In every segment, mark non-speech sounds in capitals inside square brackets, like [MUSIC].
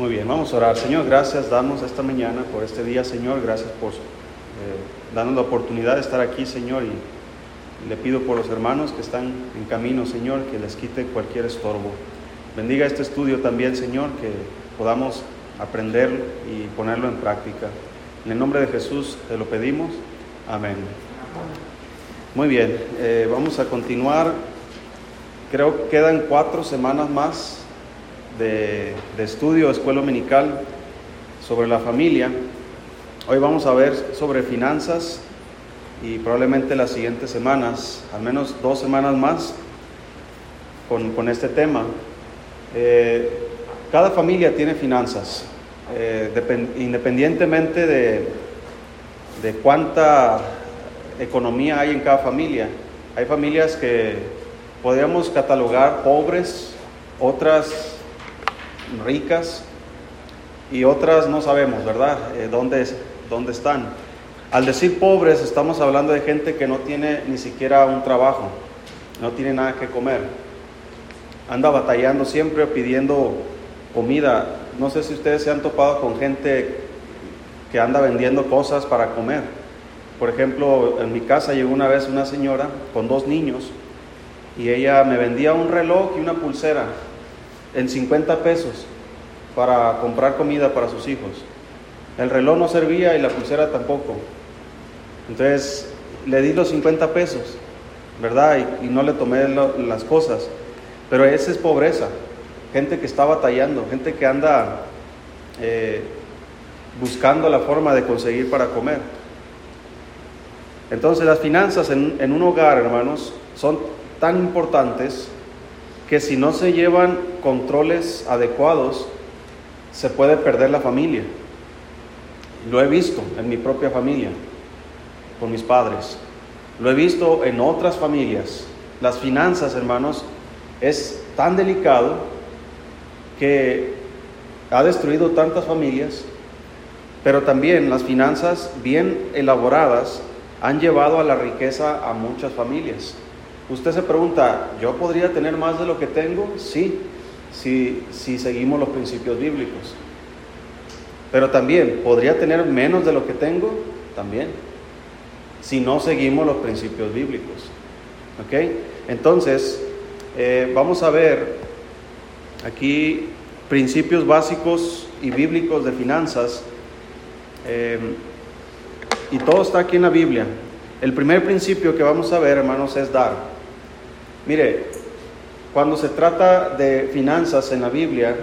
Muy bien, vamos a orar. Señor, gracias damos esta mañana por este día, Señor. Gracias por eh, darnos la oportunidad de estar aquí, Señor. Y le pido por los hermanos que están en camino, Señor, que les quite cualquier estorbo. Bendiga este estudio también, Señor, que podamos aprender y ponerlo en práctica. En el nombre de Jesús te lo pedimos. Amén. Muy bien, eh, vamos a continuar. Creo que quedan cuatro semanas más de, estudio de escuela dominical sobre la familia. Hoy vamos a ver sobre finanzas y probablemente las siguientes semanas, al menos dos semanas más, con, este tema. Eh, cada familia tiene finanzas, eh, independientemente de, de cuánta economía hay en cada familia. Hay familias que podríamos catalogar pobres, otras ricas y otras no sabemos, ¿verdad? Eh, ¿dónde, ¿Dónde están? Al decir pobres estamos hablando de gente que no tiene ni siquiera un trabajo, no tiene nada que comer. Anda batallando siempre pidiendo comida. No sé si ustedes se han topado con gente que anda vendiendo cosas para comer. Por ejemplo, en mi casa llegó una vez una señora con dos niños y ella me vendía un reloj y una pulsera en 50 pesos para comprar comida para sus hijos. El reloj no servía y la pulsera tampoco. Entonces le di los 50 pesos, ¿verdad? Y, no le tomé las cosas. Pero esa es pobreza. Gente que está batallando, gente que anda eh, buscando la forma de conseguir para comer. Entonces las finanzas en un hogar, hermanos, son tan importantes que si no se llevan controles adecuados, se puede perder la familia. Lo he visto en mi propia familia, con mis padres. Lo he visto en otras familias. Las finanzas, hermanos, es tan delicado que ha destruido tantas familias, pero también las finanzas bien elaboradas han llevado a la riqueza a muchas familias. Usted se pregunta, ¿yo podría tener más de lo que tengo? Sí, si, si seguimos los principios bíblicos. Pero también, ¿podría tener menos de lo que tengo? También, si no seguimos los principios bíblicos. ¿Ok? Entonces, eh, vamos a ver aquí principios básicos y bíblicos de finanzas. Eh, y todo está aquí en la Biblia. El primer principio que vamos a ver, hermanos, es dar. Mire, cuando se trata de finanzas en la Biblia,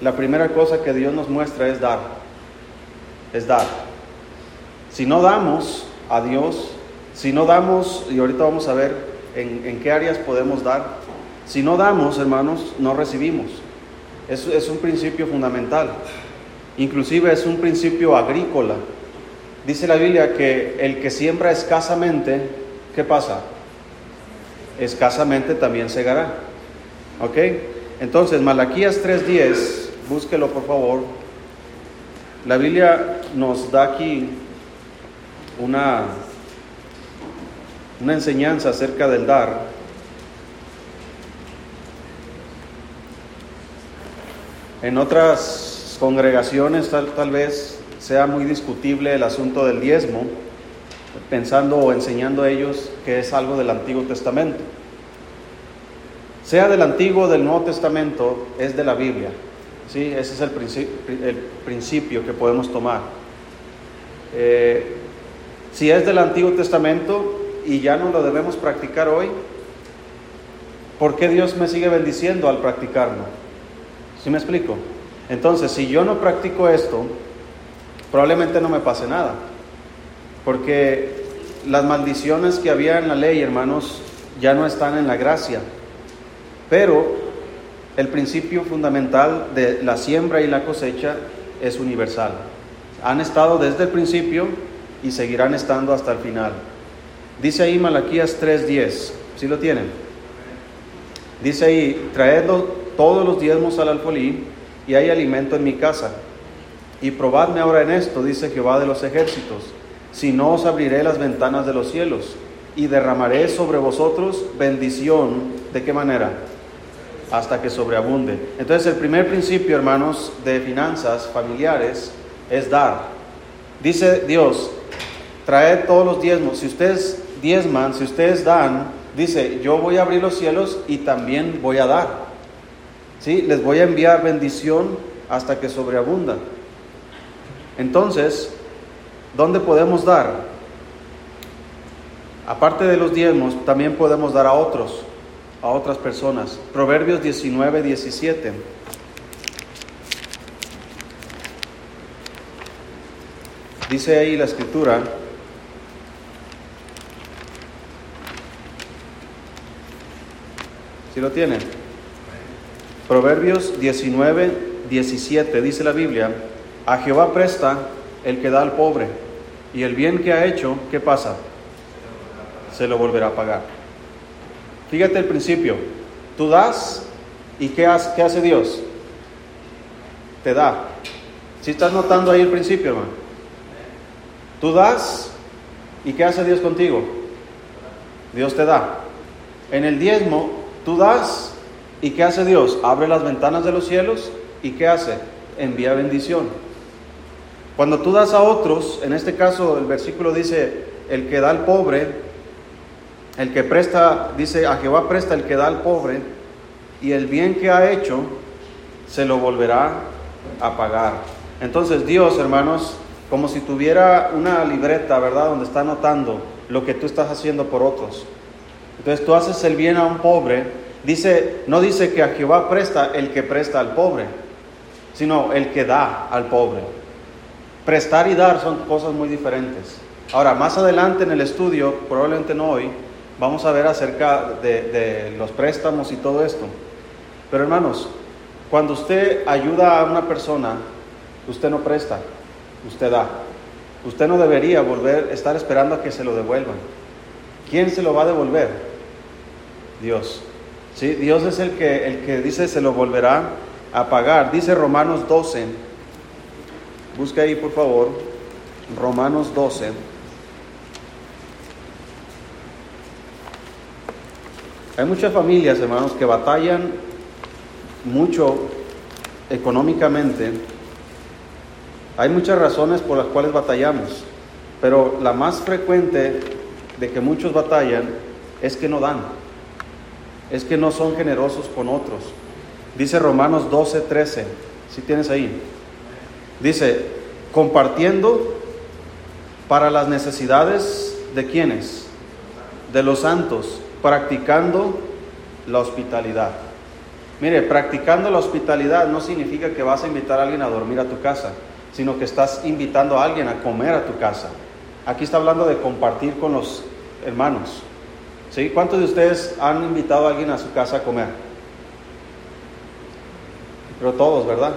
la primera cosa que Dios nos muestra es dar. Es dar. Si no damos a Dios, si no damos, y ahorita vamos a ver en, qué áreas podemos dar, si no damos, hermanos, no recibimos. Es, es un principio fundamental. Inclusive es un principio agrícola. Dice la Biblia que el que siembra escasamente, ¿qué pasa? Escasamente también segará. ¿Ok? Entonces, Malaquías 3.10, búsquelo por favor. La Biblia nos da aquí una, una enseñanza acerca del dar. En otras congregaciones tal, tal vez sea muy discutible el asunto del diezmo pensando o enseñando a ellos que es algo del Antiguo Testamento. Sea del Antiguo o del Nuevo Testamento, es de la Biblia. ¿sí? Ese es el, el principio que podemos tomar. Eh, si es del Antiguo Testamento y ya no lo debemos practicar hoy, ¿por qué Dios me sigue bendiciendo al practicarlo? ¿Sí me explico? Entonces, si yo no practico esto, probablemente no me pase nada. Porque las maldiciones que había en la ley, hermanos, ya no están en la gracia. Pero el principio fundamental de la siembra y la cosecha es universal. Han estado desde el principio y seguirán estando hasta el final. Dice ahí Malaquías 3:10, ¿sí lo tienen? Dice ahí, traedlo todos los diezmos al alfolí y hay alimento en mi casa. Y probadme ahora en esto, dice Jehová de los ejércitos si no os abriré las ventanas de los cielos y derramaré sobre vosotros bendición. ¿De qué manera? hasta que sobreabunde. Entonces el primer principio, hermanos, de finanzas familiares es dar. Dice Dios, traed todos los diezmos. Si ustedes diezman, si ustedes dan, dice, yo voy a abrir los cielos y también voy a dar. ¿Sí? Les voy a enviar bendición hasta que sobreabunda. Entonces, ¿dónde podemos dar? Aparte de los diezmos, también podemos dar a otros a otras personas. Proverbios 19, 17. Dice ahí la escritura, si lo tienen? Proverbios 19, 17, dice la Biblia, a Jehová presta el que da al pobre, y el bien que ha hecho, ¿qué pasa? Se lo volverá a pagar. Fíjate el principio. Tú das y ¿qué hace, qué hace Dios? Te da. Si estás notando ahí el principio, hermano. Tú das y ¿qué hace Dios contigo? Dios te da. En el diezmo, tú das y ¿qué hace Dios? Abre las ventanas de los cielos y ¿qué hace? Envía bendición. Cuando tú das a otros, en este caso el versículo dice, el que da al pobre, el que presta, dice, a Jehová presta el que da al pobre, y el bien que ha hecho se lo volverá a pagar. Entonces Dios, hermanos, como si tuviera una libreta, ¿verdad? Donde está anotando lo que tú estás haciendo por otros. Entonces tú haces el bien a un pobre, dice, no dice que a Jehová presta el que presta al pobre, sino el que da al pobre. Prestar y dar son cosas muy diferentes. Ahora, más adelante en el estudio, probablemente no hoy, Vamos a ver acerca de, los préstamos y todo esto. Pero hermanos, cuando usted ayuda a una persona, usted no presta, usted da. Usted no debería volver, estar esperando a que se lo devuelvan. ¿Quién se lo va a devolver? Dios. ¿Sí? Dios es el que, el que dice se lo volverá a pagar. Dice Romanos 12. Busca ahí, por favor. Romanos 12. Hay muchas familias, hermanos, que batallan mucho económicamente. Hay muchas razones por las cuales batallamos, pero la más frecuente de que muchos batallan es que no dan, es que no son generosos con otros. Dice Romanos 12, 13, si tienes ahí. Dice, compartiendo para las necesidades de quienes, de los santos practicando la hospitalidad. Mire, practicando la hospitalidad no significa que vas a invitar a alguien a dormir a tu casa, sino que estás invitando a alguien a comer a tu casa. Aquí está hablando de compartir con los hermanos. ¿Sí? ¿Cuántos de ustedes han invitado a alguien a su casa a comer? Pero todos, ¿verdad?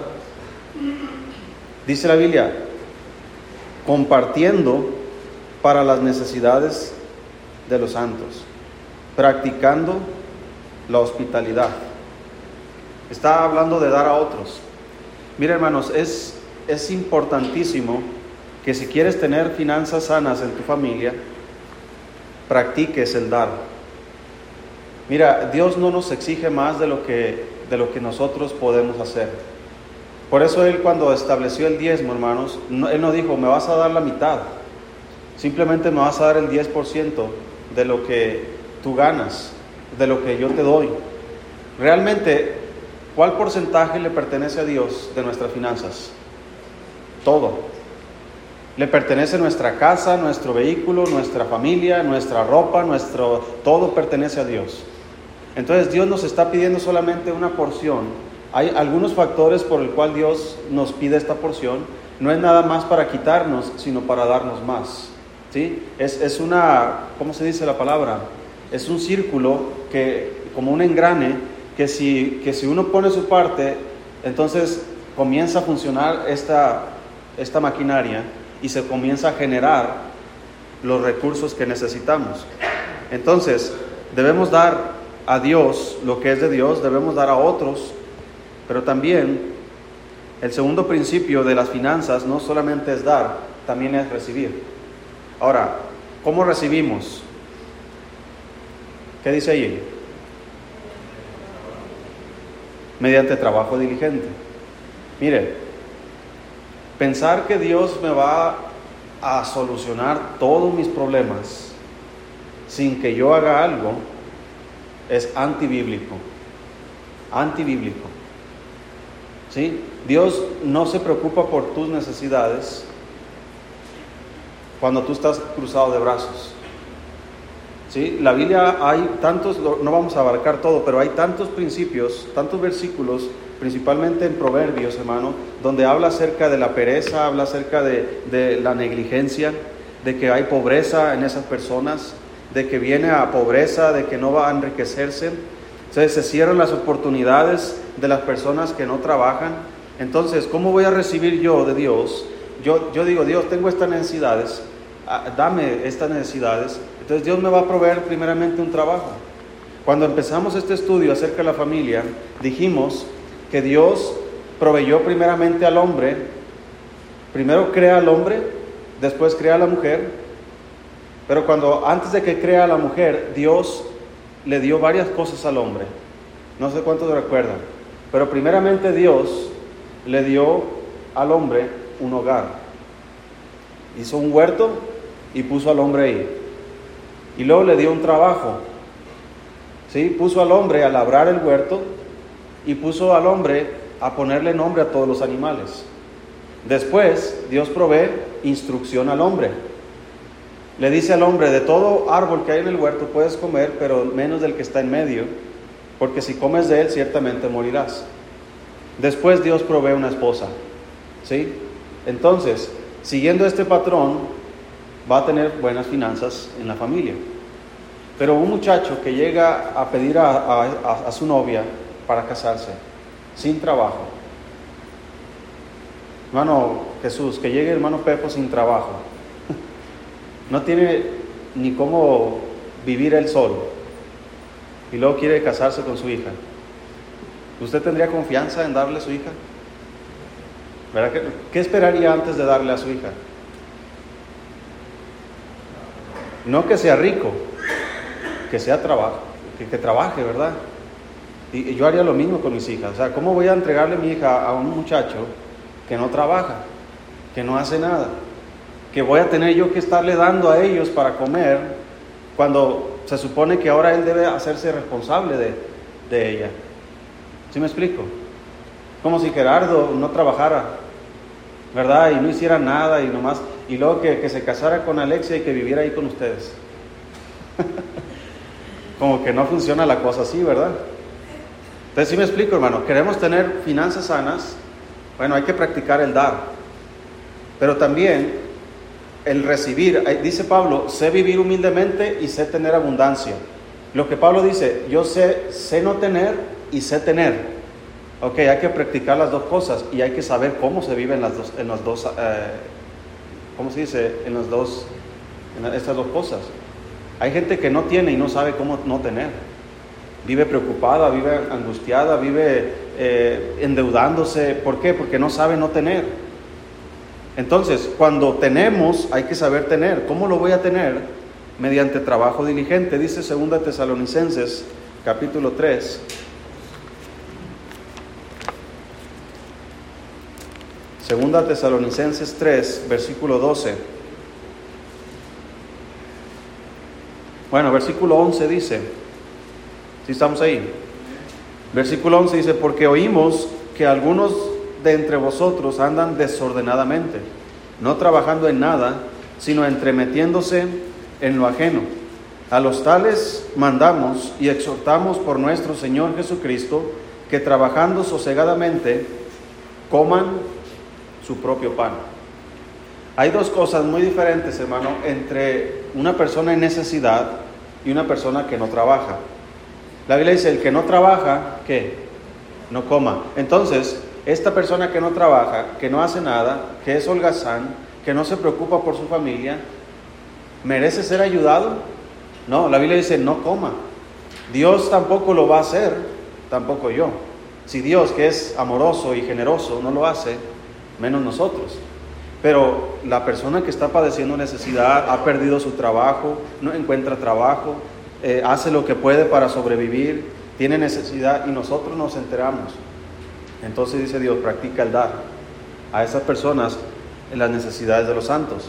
Dice la Biblia, compartiendo para las necesidades de los santos practicando la hospitalidad. Está hablando de dar a otros. Mira hermanos, es, es importantísimo que si quieres tener finanzas sanas en tu familia, practiques el dar. Mira, Dios no nos exige más de lo que, de lo que nosotros podemos hacer. Por eso Él cuando estableció el diezmo, hermanos, Él no dijo, me vas a dar la mitad, simplemente me vas a dar el 10% de lo que tú ganas de lo que yo te doy. Realmente, ¿cuál porcentaje le pertenece a Dios de nuestras finanzas? Todo. Le pertenece nuestra casa, nuestro vehículo, nuestra familia, nuestra ropa, nuestro todo pertenece a Dios. Entonces Dios nos está pidiendo solamente una porción. Hay algunos factores por el cual Dios nos pide esta porción. No es nada más para quitarnos, sino para darnos más. ¿Sí? Es, es una, ¿cómo se dice la palabra? es un círculo que, como un engrane, que si, que si uno pone su parte, entonces comienza a funcionar esta, esta maquinaria y se comienza a generar los recursos que necesitamos. Entonces, debemos dar a Dios lo que es de Dios, debemos dar a otros, pero también el segundo principio de las finanzas no solamente es dar, también es recibir. Ahora, ¿cómo recibimos? ¿Qué dice ahí? mediante trabajo diligente. Mire, pensar que Dios me va a solucionar todos mis problemas sin que yo haga algo es antibíblico. Antibíblico. ¿Sí? Dios no se preocupa por tus necesidades cuando tú estás cruzado de brazos. ¿Sí? La Biblia hay tantos, no vamos a abarcar todo, pero hay tantos principios, tantos versículos, principalmente en Proverbios, hermano, donde habla acerca de la pereza, habla acerca de, de la negligencia, de que hay pobreza en esas personas, de que viene a pobreza, de que no va a enriquecerse. Entonces se cierran las oportunidades de las personas que no trabajan. Entonces, ¿cómo voy a recibir yo de Dios? Yo, yo digo, Dios, tengo estas necesidades, ah, dame estas necesidades. Entonces Dios me va a proveer primeramente un trabajo. Cuando empezamos este estudio acerca de la familia, dijimos que Dios proveyó primeramente al hombre, primero crea al hombre, después crea a la mujer, pero cuando antes de que crea a la mujer, Dios le dio varias cosas al hombre. No sé cuántos recuerdan. Pero primeramente Dios le dio al hombre un hogar. Hizo un huerto y puso al hombre ahí. Y luego le dio un trabajo. ¿Sí? Puso al hombre a labrar el huerto y puso al hombre a ponerle nombre a todos los animales. Después Dios provee instrucción al hombre. Le dice al hombre, de todo árbol que hay en el huerto puedes comer, pero menos del que está en medio, porque si comes de él ciertamente morirás. Después Dios provee una esposa. ¿Sí? Entonces, siguiendo este patrón, va a tener buenas finanzas en la familia. Pero un muchacho que llega a pedir a, su novia para casarse, sin trabajo, hermano Jesús, que llegue hermano Pepo sin trabajo, [LAUGHS] no tiene ni cómo vivir él solo y luego quiere casarse con su hija, ¿usted tendría confianza en darle a su hija? ¿Qué esperaría antes de darle a su hija? No que sea rico, que sea trabajo, que, trabaje, ¿verdad? Y, y, yo haría lo mismo con mis hijas. O sea, ¿cómo voy a entregarle mi hija a un muchacho que no trabaja, que no hace nada? que voy a tener yo que estarle dando a ellos para comer cuando se supone que ahora él debe hacerse responsable de, ella. ¿Sí me explico? Como si Gerardo no trabajara, ¿verdad? Y no hiciera nada y nomás, y luego que, que se casara con Alexia y que viviera ahí con ustedes. [LAUGHS] Como que no funciona la cosa así, ¿verdad? Entonces, sí me explico, hermano, queremos tener finanzas sanas, bueno, hay que practicar el dar, pero también el recibir. Dice Pablo, sé vivir humildemente y sé tener abundancia. Lo que Pablo dice, yo sé, sé no tener y sé tener. Ok, hay que practicar las dos cosas y hay que saber cómo se vive en las dos, en los dos eh, ¿cómo se dice? En las dos, en estas dos cosas. Hay gente que no tiene y no sabe cómo no tener. Vive preocupada, vive angustiada, vive eh, endeudándose. ¿Por qué? Porque no sabe no tener. Entonces, cuando tenemos, hay que saber tener. ¿Cómo lo voy a tener? Mediante trabajo diligente. Dice 2 Tesalonicenses, capítulo 3. Segunda Tesalonicenses 3, versículo 12. Bueno, versículo 11 dice, si estamos ahí, versículo 11 dice, porque oímos que algunos de entre vosotros andan desordenadamente, no trabajando en nada, sino entremetiéndose en lo ajeno. A los tales mandamos y exhortamos por nuestro Señor Jesucristo que trabajando sosegadamente coman su propio pan. Hay dos cosas muy diferentes, hermano, entre una persona en necesidad y una persona que no trabaja. La Biblia dice, el que no trabaja, ¿qué? No coma. Entonces, esta persona que no trabaja, que no hace nada, que es holgazán, que no se preocupa por su familia, ¿merece ser ayudado? No, la Biblia dice, no coma. Dios tampoco lo va a hacer, tampoco yo. Si Dios, que es amoroso y generoso, no lo hace, menos nosotros. Pero la persona que está padeciendo necesidad, ha perdido su trabajo, no encuentra trabajo, eh, hace lo que puede para sobrevivir, tiene necesidad y nosotros nos enteramos Entonces dice Dios, practica el dar a esas personas en las necesidades de los santos.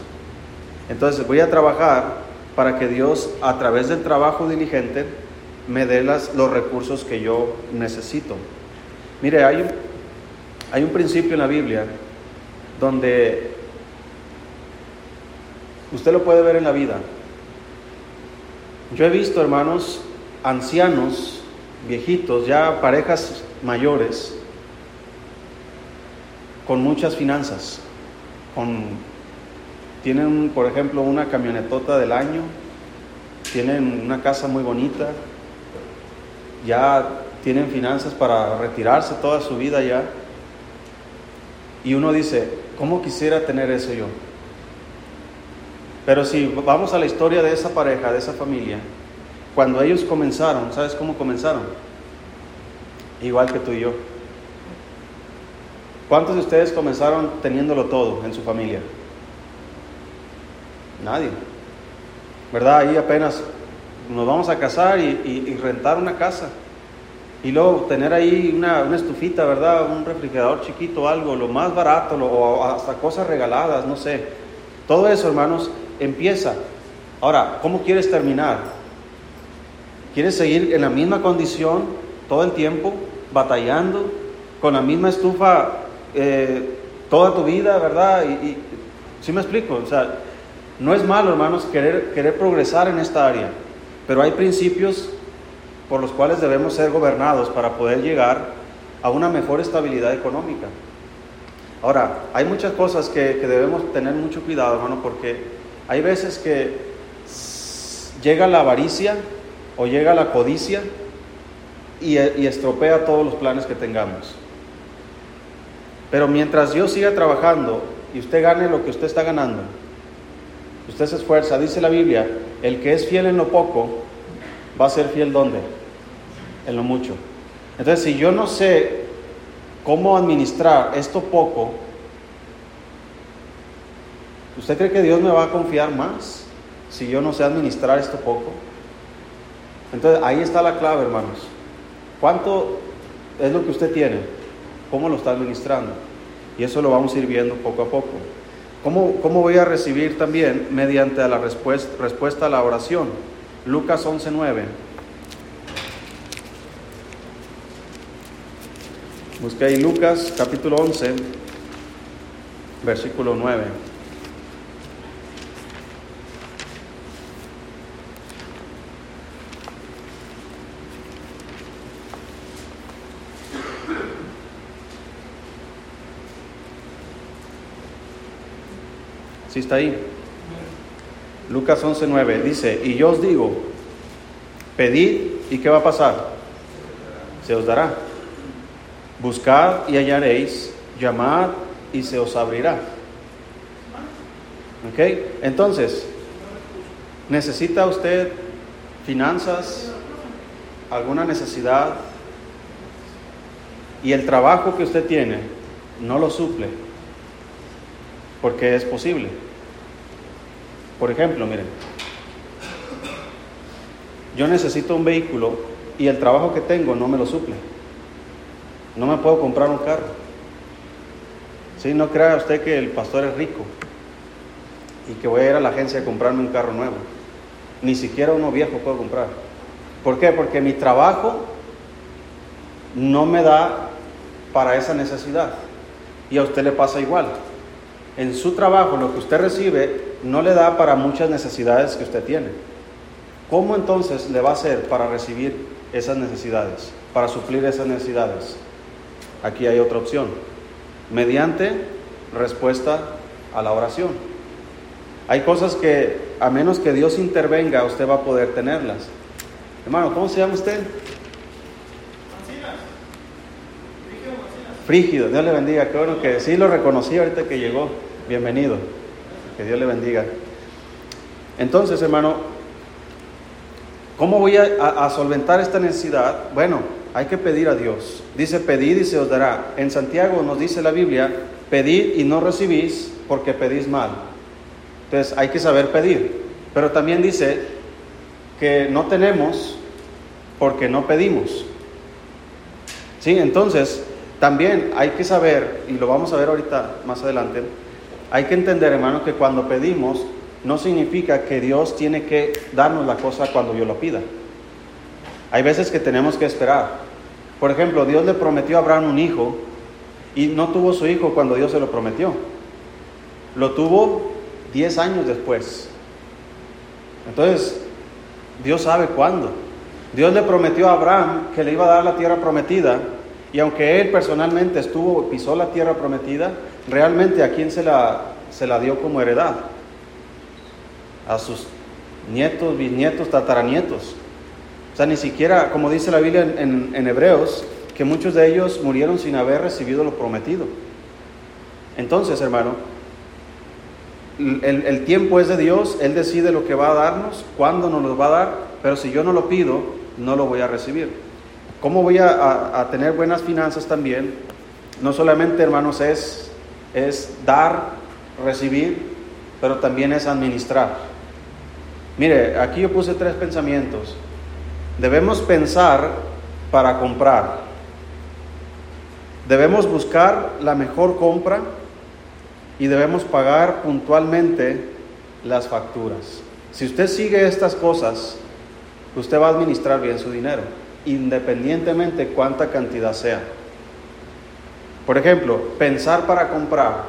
Entonces voy a trabajar para que Dios a través del trabajo diligente me dé las, los recursos que yo necesito. Mire, hay un, hay un principio en la Biblia donde usted lo puede ver en la vida. Yo he visto, hermanos, ancianos, viejitos, ya parejas mayores, con muchas finanzas, con, tienen, por ejemplo, una camionetota del año, tienen una casa muy bonita, ya tienen finanzas para retirarse toda su vida ya. Y uno dice, ¿cómo quisiera tener eso yo? Pero si vamos a la historia de esa pareja, de esa familia, cuando ellos comenzaron, ¿sabes cómo comenzaron? Igual que tú y yo. ¿Cuántos de ustedes comenzaron teniéndolo todo en su familia? Nadie. ¿Verdad? Ahí apenas nos vamos a casar y, rentar una casa. Y luego tener ahí una, estufita, ¿verdad? Un refrigerador chiquito, algo, lo más barato, o hasta cosas regaladas, no sé. Todo eso, hermanos, empieza. Ahora, ¿cómo quieres terminar? ¿Quieres seguir en la misma condición todo el tiempo, batallando, con la misma estufa eh, toda tu vida, ¿verdad? Y, y ¿Sí me explico? O sea, no es malo, hermanos, querer, querer progresar en esta área. Pero hay principios por los cuales debemos ser gobernados para poder llegar a una mejor estabilidad económica. Ahora, hay muchas cosas que, debemos tener mucho cuidado, hermano, porque hay veces que llega la avaricia o llega la codicia y, y estropea todos los planes que tengamos. Pero mientras Dios siga trabajando y usted gane lo que usted está ganando, usted se esfuerza, dice la Biblia, el que es fiel en lo poco, va a ser fiel donde? En lo mucho. Entonces, si yo no sé cómo administrar esto poco, ¿usted cree que Dios me va a confiar más si yo no sé administrar esto poco? Entonces, ahí está la clave, hermanos. ¿Cuánto es lo que usted tiene? ¿Cómo lo está administrando? Y eso lo vamos a ir viendo poco a poco. ¿Cómo, voy a recibir también? Mediante la respuesta, respuesta a la oración. Lucas 11.9. Busque ahí Lucas capítulo 11, versículo 9. Está ahí? Lucas 11:9 dice, y yo os digo, pedid y ¿qué va a pasar? Se os dará. Buscad y hallaréis, llamad y se os abrirá. ¿Ok? Entonces, ¿necesita usted finanzas, alguna necesidad? Y el trabajo que usted tiene no lo suple, porque es posible. Por ejemplo, miren, yo necesito un vehículo y el trabajo que tengo no me lo suple. No me puedo comprar un carro. Si no crea usted que el pastor es rico y que voy a ir a la agencia a comprarme un carro nuevo. Ni siquiera uno viejo puedo comprar. ¿Por qué? Porque mi trabajo no me da para esa necesidad. Y a usted le pasa igual. En su trabajo lo que usted recibe no le da para muchas necesidades que usted tiene. ¿Cómo entonces le va a hacer para recibir esas necesidades, para suplir esas necesidades? Aquí hay otra opción. Mediante respuesta a la oración. Hay cosas que a menos que Dios intervenga, usted va a poder tenerlas. Hermano, ¿cómo se llama usted? Frígido, Dios le bendiga. Qué bueno que sí lo reconocí ahorita que llegó. Bienvenido. Que Dios le bendiga. Entonces, hermano, ¿cómo voy a, solventar esta necesidad? Bueno, hay que pedir a Dios. Dice, pedid y se os dará. En Santiago nos dice la Biblia, pedid y no recibís porque pedís mal. Entonces hay que saber pedir. Pero también dice que no tenemos porque no pedimos. ¿Sí? Entonces, también hay que saber, y lo vamos a ver ahorita más adelante, hay que entender, hermano, que cuando pedimos no significa que Dios tiene que darnos la cosa cuando yo lo pida. Hay veces que tenemos que esperar. Por ejemplo, Dios le prometió a Abraham un hijo y no tuvo su hijo cuando Dios se lo prometió. Lo tuvo 10 años después. Entonces, Dios sabe cuándo. Dios le prometió a Abraham que le iba a dar la tierra prometida y aunque él personalmente estuvo, pisó la tierra prometida, realmente a quién se la, se la dio como heredad? A sus nietos, bisnietos, tataranietos. O sea, ni siquiera, como dice la Biblia en, en Hebreos, que muchos de ellos murieron sin haber recibido lo prometido. Entonces, hermano, el, el, tiempo es de Dios, Él decide lo que va a darnos, cuándo nos lo va a dar, pero si yo no lo pido, no lo voy a recibir. ¿Cómo voy a, tener buenas finanzas también? No solamente, hermanos, es, es dar, recibir, pero también es administrar. Mire, aquí yo puse tres pensamientos. Debemos pensar para comprar. Debemos buscar la mejor compra y debemos pagar puntualmente las facturas. Si usted sigue estas cosas, usted va a administrar bien su dinero independientemente cuánta cantidad sea. Por ejemplo, pensar para comprar.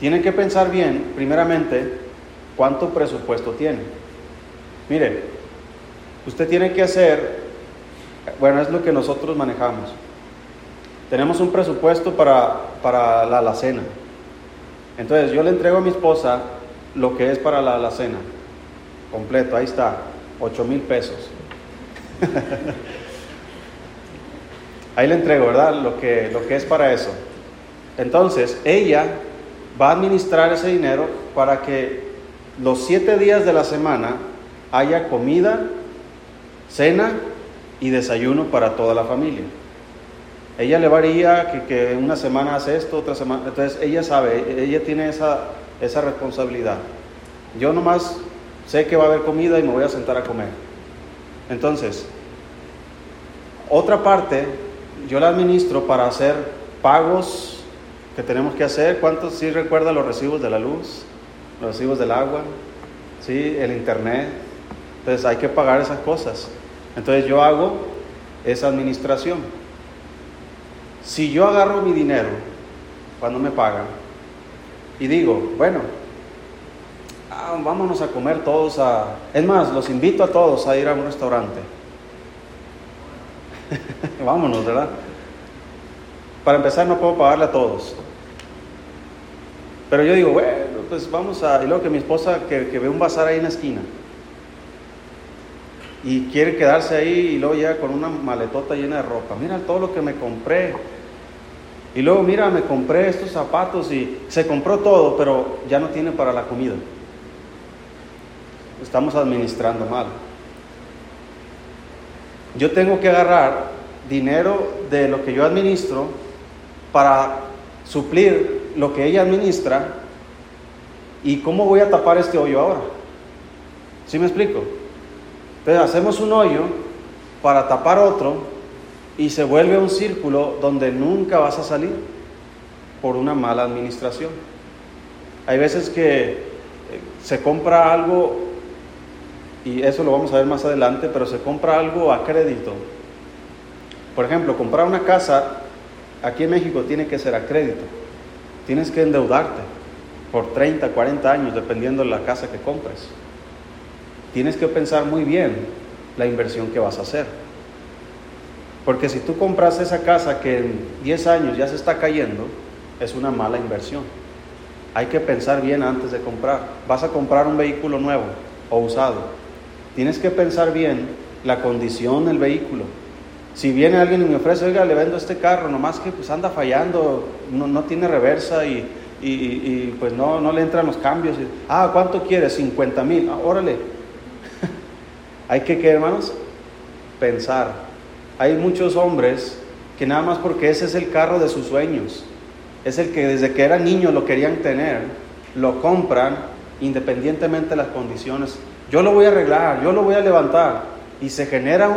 Tiene que pensar bien, primeramente, cuánto presupuesto tiene. Mire, usted tiene que hacer, bueno, es lo que nosotros manejamos. Tenemos un presupuesto para, para la alacena. Entonces yo le entrego a mi esposa lo que es para la alacena, completo, ahí está, 8 mil pesos. [LAUGHS] Ahí le entrego, ¿verdad? Lo que, lo que es para eso. Entonces, ella va a administrar ese dinero para que los siete días de la semana haya comida, cena y desayuno para toda la familia. Ella le varía que, que una semana hace esto, otra semana. Entonces, ella sabe, ella tiene esa, esa responsabilidad. Yo nomás sé que va a haber comida y me voy a sentar a comer. Entonces, otra parte yo la administro para hacer pagos que tenemos que hacer. ¿Cuántos sí recuerdan los recibos de la luz, los recibos del agua, sí, el internet? Entonces hay que pagar esas cosas. Entonces yo hago esa administración. Si yo agarro mi dinero cuando me pagan y digo, bueno, ah, vámonos a comer todos a... Es más, los invito a todos a ir a un restaurante. [LAUGHS] vámonos, ¿verdad? Para empezar no puedo pagarle a todos. Pero yo digo, bueno, pues vamos a... Y luego que mi esposa que, ve un bazar ahí en la esquina. Y quiere quedarse ahí y luego llega con una maletota llena de ropa. Mira todo lo que me compré. Y luego, mira, me compré estos zapatos y se compró todo, pero ya no tiene para la comida estamos administrando mal. Yo tengo que agarrar dinero de lo que yo administro para suplir lo que ella administra y cómo voy a tapar este hoyo ahora. ¿Sí me explico? Entonces hacemos un hoyo para tapar otro y se vuelve un círculo donde nunca vas a salir por una mala administración. Hay veces que eh, se compra algo y eso lo vamos a ver más adelante, pero se compra algo a crédito. Por ejemplo, comprar una casa aquí en México tiene que ser a crédito. Tienes que endeudarte por 30, 40 años, dependiendo de la casa que compres. Tienes que pensar muy bien la inversión que vas a hacer. Porque si tú compras esa casa que en 10 años ya se está cayendo, es una mala inversión. Hay que pensar bien antes de comprar. Vas a comprar un vehículo nuevo o usado tienes que pensar bien la condición del vehículo. Si viene alguien y me ofrece, oiga, le vendo este carro, nomás que pues anda fallando, no, tiene reversa y, pues no, no le entran los cambios. Ah, ¿cuánto quieres? 50 mil. Ah, órale. [LAUGHS] Hay que, ¿qué, hermanos? Pensar. Hay muchos hombres que nada más porque ese es el carro de sus sueños, es el que desde que era niño lo querían tener, lo compran independientemente de las condiciones yo lo voy a arreglar, yo lo voy a levantar. Y se genera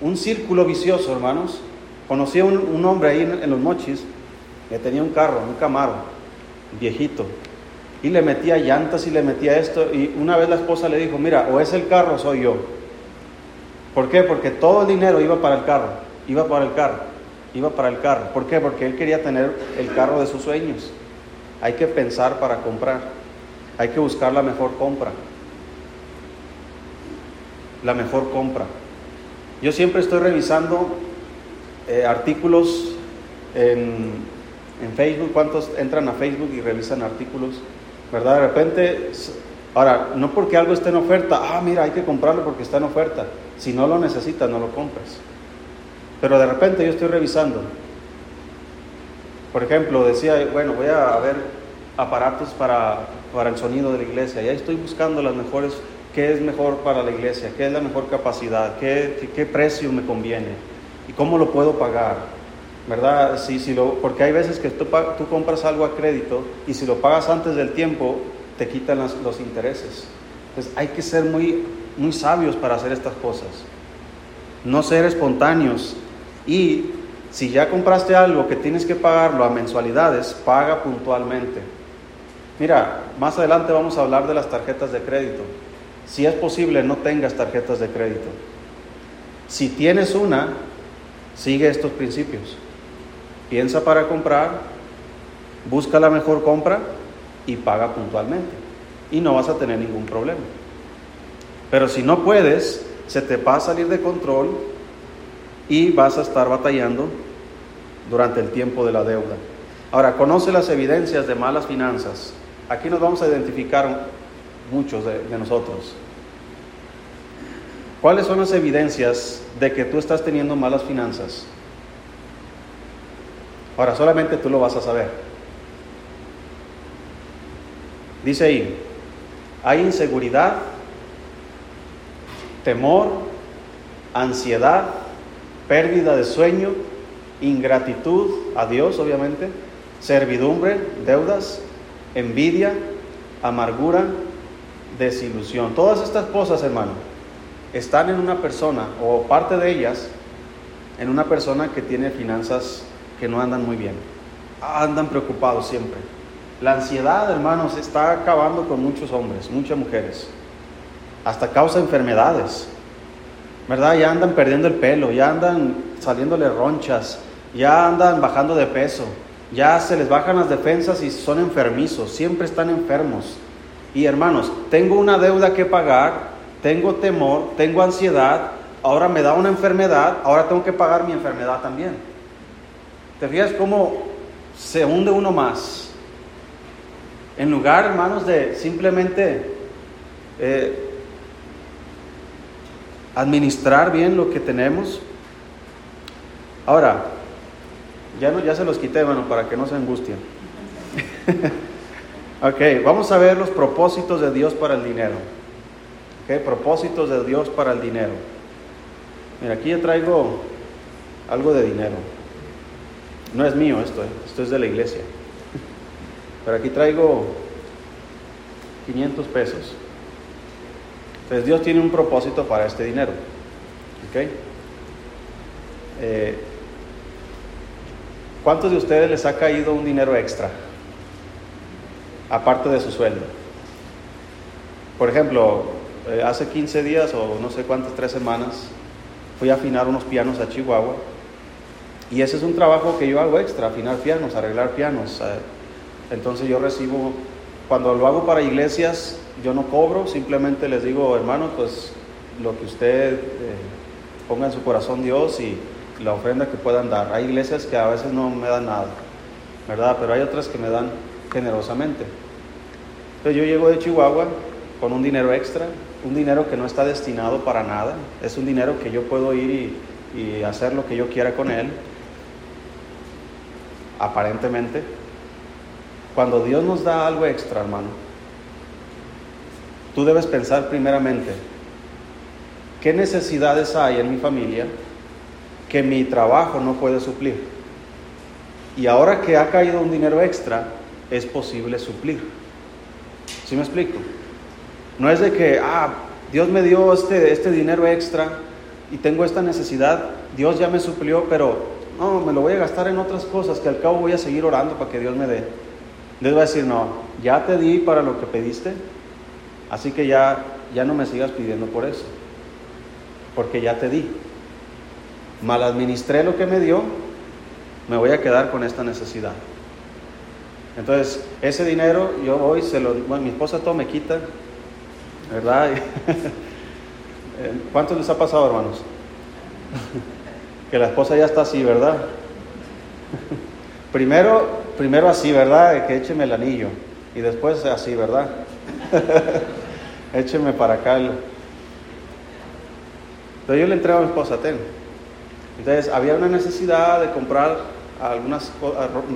un, círculo vicioso, hermanos, Conocí a un, hombre ahí en, los mochis que tenía un carro, un camaro, viejito, y le metía llantas y le metía esto, y una vez la esposa le dijo, mira, o es el carro o soy yo. ¿Por qué? Porque todo el dinero iba para el carro, iba para el carro, iba para el carro. ¿Por qué? Porque él quería tener el carro de sus sueños. Hay que pensar para comprar, hay que buscar la mejor compra. La mejor compra. Yo siempre estoy revisando eh, artículos en, en, Facebook, ¿cuántos entran a Facebook y revisan artículos? ¿Verdad? De repente, ahora, no porque algo esté en oferta, ah, mira, hay que comprarlo porque está en oferta. Si no lo necesitas, no lo compras. Pero de repente yo estoy revisando. Por ejemplo, decía, bueno, voy a ver aparatos para, para el sonido de la iglesia. Y ahí estoy buscando las mejores qué es mejor para la iglesia, qué es la mejor capacidad, qué, qué, precio me conviene y cómo lo puedo pagar. ¿Verdad? Si, si lo, porque hay veces que tú, tú, compras algo a crédito y si lo pagas antes del tiempo, te quitan los intereses. Entonces hay que ser muy, muy sabios para hacer estas cosas. No ser espontáneos. Y si ya compraste algo que tienes que pagarlo a mensualidades, paga puntualmente. Mira, más adelante vamos a hablar de las tarjetas de crédito. Si es posible, no tengas tarjetas de crédito. Si tienes una, sigue estos principios. Piensa para comprar, busca la mejor compra y paga puntualmente. Y no vas a tener ningún problema. Pero si no puedes, se te va a salir de control y vas a estar batallando durante el tiempo de la deuda. Ahora, conoce las evidencias de malas finanzas. Aquí nos vamos a identificar muchos de, nosotros. ¿Cuáles son las evidencias de que tú estás teniendo malas finanzas? Ahora, solamente tú lo vas a saber. Dice ahí, hay inseguridad, temor, ansiedad, pérdida de sueño, ingratitud a Dios, obviamente, servidumbre, deudas, envidia, amargura, desilusión. Todas estas cosas, hermano, están en una persona, o parte de ellas, en una persona que tiene finanzas que no andan muy bien. Andan preocupados siempre. La ansiedad, hermanos, está acabando con muchos hombres, muchas mujeres. Hasta causa enfermedades. ¿Verdad? Ya andan perdiendo el pelo, ya andan saliéndole ronchas, ya andan bajando de peso, ya se les bajan las defensas y son enfermizos, siempre están enfermos. Y hermanos, tengo una deuda que pagar, tengo temor, tengo ansiedad, ahora me da una enfermedad, ahora tengo que pagar mi enfermedad también. ¿Te fijas cómo se hunde uno más? En lugar, hermanos, de simplemente eh, administrar bien lo que tenemos. Ahora, ya, no, ya se los quité, hermano, para que no se angustien. [LAUGHS] Ok, vamos a ver los propósitos de Dios para el dinero. Ok, propósitos de Dios para el dinero. Mira, aquí yo traigo algo de dinero. No es mío esto, eh, esto es de la iglesia. Pero aquí traigo 500 pesos. Entonces Dios tiene un propósito para este dinero. ¿Ok? Eh, ¿Cuántos de ustedes les ha caído un dinero extra? Aparte de su sueldo. Por ejemplo, eh, hace 15 días o no sé cuántas, tres semanas, fui a afinar unos pianos a Chihuahua. Y ese es un trabajo que yo hago extra, afinar pianos, arreglar pianos. Eh. Entonces yo recibo, cuando lo hago para iglesias, yo no cobro, simplemente les digo, hermano, pues lo que usted eh, ponga en su corazón Dios y la ofrenda que puedan dar. Hay iglesias que a veces no me dan nada, ¿verdad? Pero hay otras que me dan generosamente. Entonces yo llego de Chihuahua con un dinero extra, un dinero que no está destinado para nada, es un dinero que yo puedo ir y, y hacer lo que yo quiera con él, aparentemente. Cuando Dios nos da algo extra, hermano, tú debes pensar primeramente, ¿qué necesidades hay en mi familia que mi trabajo no puede suplir? Y ahora que ha caído un dinero extra, es posible suplir. ¿Sí me explico? No es de que, ah, Dios me dio este, este dinero extra y tengo esta necesidad, Dios ya me suplió, pero no, me lo voy a gastar en otras cosas que al cabo voy a seguir orando para que Dios me dé. Dios va a decir, no, ya te di para lo que pediste, así que ya, ya no me sigas pidiendo por eso, porque ya te di. Mal administré lo que me dio, me voy a quedar con esta necesidad. Entonces, ese dinero yo hoy se lo, bueno, mi esposa todo me quita, ¿verdad? [LAUGHS] ¿Cuántos les ha pasado, hermanos? [LAUGHS] que la esposa ya está así, ¿verdad? [LAUGHS] primero, primero así, ¿verdad? Que écheme el anillo. Y después así, ¿verdad? écheme para acá. Entonces yo le entrego a mi esposa, ten. Entonces había una necesidad de comprar algunas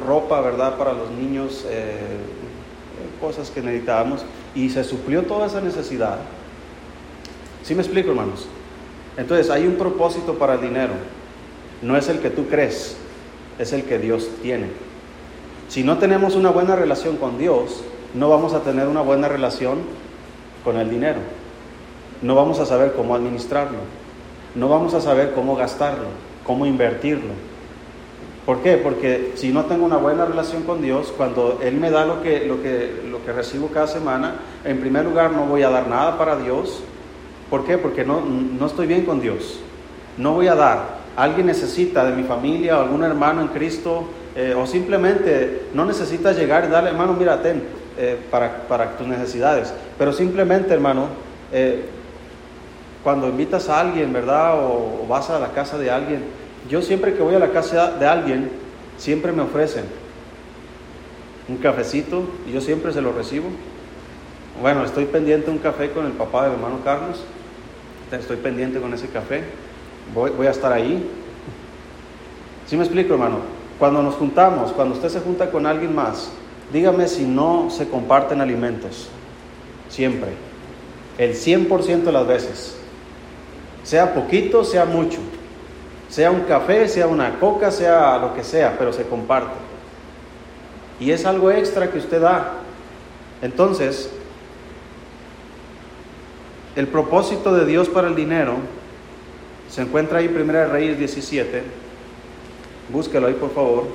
ropa, ¿verdad? Para los niños, eh, cosas que necesitábamos. Y se suplió toda esa necesidad. ¿Sí me explico, hermanos? Entonces hay un propósito para el dinero no es el que tú crees, es el que Dios tiene. Si no tenemos una buena relación con Dios, no vamos a tener una buena relación con el dinero. No vamos a saber cómo administrarlo. No vamos a saber cómo gastarlo, cómo invertirlo. ¿Por qué? Porque si no tengo una buena relación con Dios, cuando Él me da lo que, lo que, lo que recibo cada semana, en primer lugar no voy a dar nada para Dios. ¿Por qué? Porque no, no estoy bien con Dios. No voy a dar alguien necesita de mi familia o algún hermano en Cristo, eh, o simplemente no necesitas llegar y darle, hermano, mira, ten, eh, para, para, tus necesidades. Pero simplemente, hermano, eh, cuando invitas a alguien, ¿verdad? O, vas a la casa de alguien, yo siempre que voy a la casa de alguien, siempre me ofrecen un cafecito y yo siempre se lo recibo. Bueno, estoy pendiente de un café con el papá del hermano Carlos, estoy pendiente con ese café voy, a estar ahí. ¿Sí me explico, hermano? Cuando nos juntamos, cuando usted se junta con alguien más, dígame si no se comparten alimentos. Siempre. El 100% de las veces. Sea poquito, sea mucho. Sea un café, sea una coca, sea lo que sea, pero se comparte. Y es algo extra que usted da. Entonces, el propósito de Dios para el dinero se encuentra ahí Primera Reyes 17. Búsquelo ahí, por favor.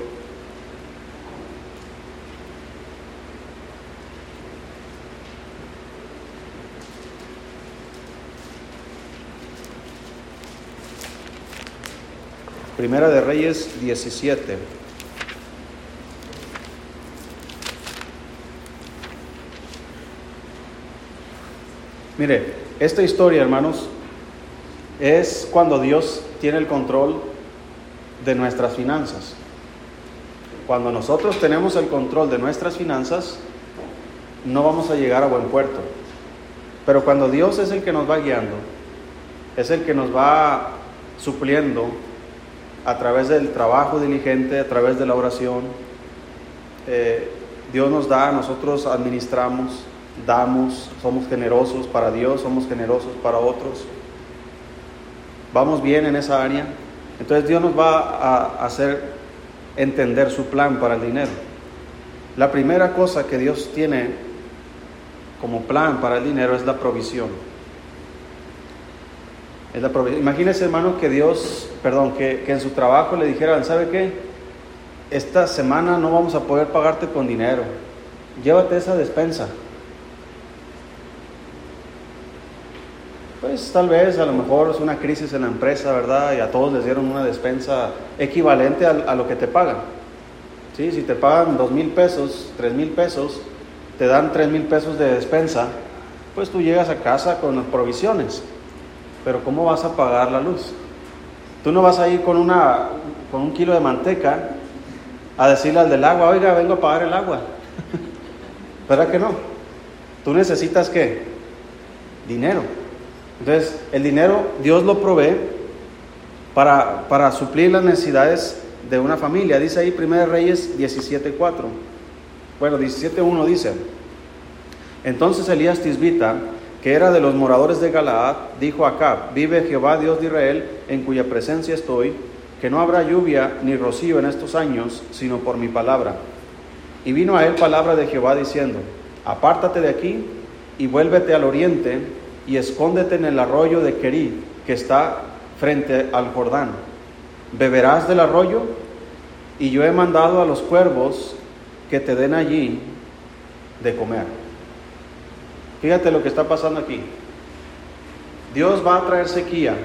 Primera de Reyes 17. Mire, esta historia, hermanos, es cuando Dios tiene el control de nuestras finanzas. Cuando nosotros tenemos el control de nuestras finanzas, no vamos a llegar a buen puerto. Pero cuando Dios es el que nos va guiando, es el que nos va supliendo a través del trabajo diligente, a través de la oración, eh, Dios nos da, nosotros administramos, damos, somos generosos para Dios, somos generosos para otros vamos bien en esa área, entonces Dios nos va a hacer entender su plan para el dinero. La primera cosa que Dios tiene como plan para el dinero es la provisión. Es la. Imagínense, hermano, que Dios, perdón, que, que en su trabajo le dijeran, ¿sabe qué? Esta semana no vamos a poder pagarte con dinero. Llévate esa despensa. Pues tal vez a lo mejor es una crisis en la empresa, ¿verdad? Y a todos les dieron una despensa equivalente a, lo que te pagan. ¿Sí? Si te pagan dos mil pesos, tres mil pesos, te dan tres mil pesos de despensa, pues tú llegas a casa con las provisiones. Pero ¿cómo vas a pagar la luz? Tú no vas a ir con, una, con un kilo de manteca a decirle al del agua, oiga, vengo a pagar el agua. [LAUGHS] ¿Verdad que no? Tú necesitas qué? Dinero. Entonces, el dinero Dios lo provee para, para suplir las necesidades de una familia. Dice ahí 1 Reyes 17.4. Bueno, 17.1 dice, entonces Elías Tisbita, que era de los moradores de Galaad, dijo acá, vive Jehová Dios de Israel, en cuya presencia estoy, que no habrá lluvia ni rocío en estos años, sino por mi palabra. Y vino a él palabra de Jehová diciendo, apártate de aquí y vuélvete al oriente y escóndete en el arroyo de Querí, que está frente al Jordán. beberás del arroyo y yo he mandado a los cuervos que te den allí de comer. Fíjate lo que está pasando aquí. Dios va a traer sequía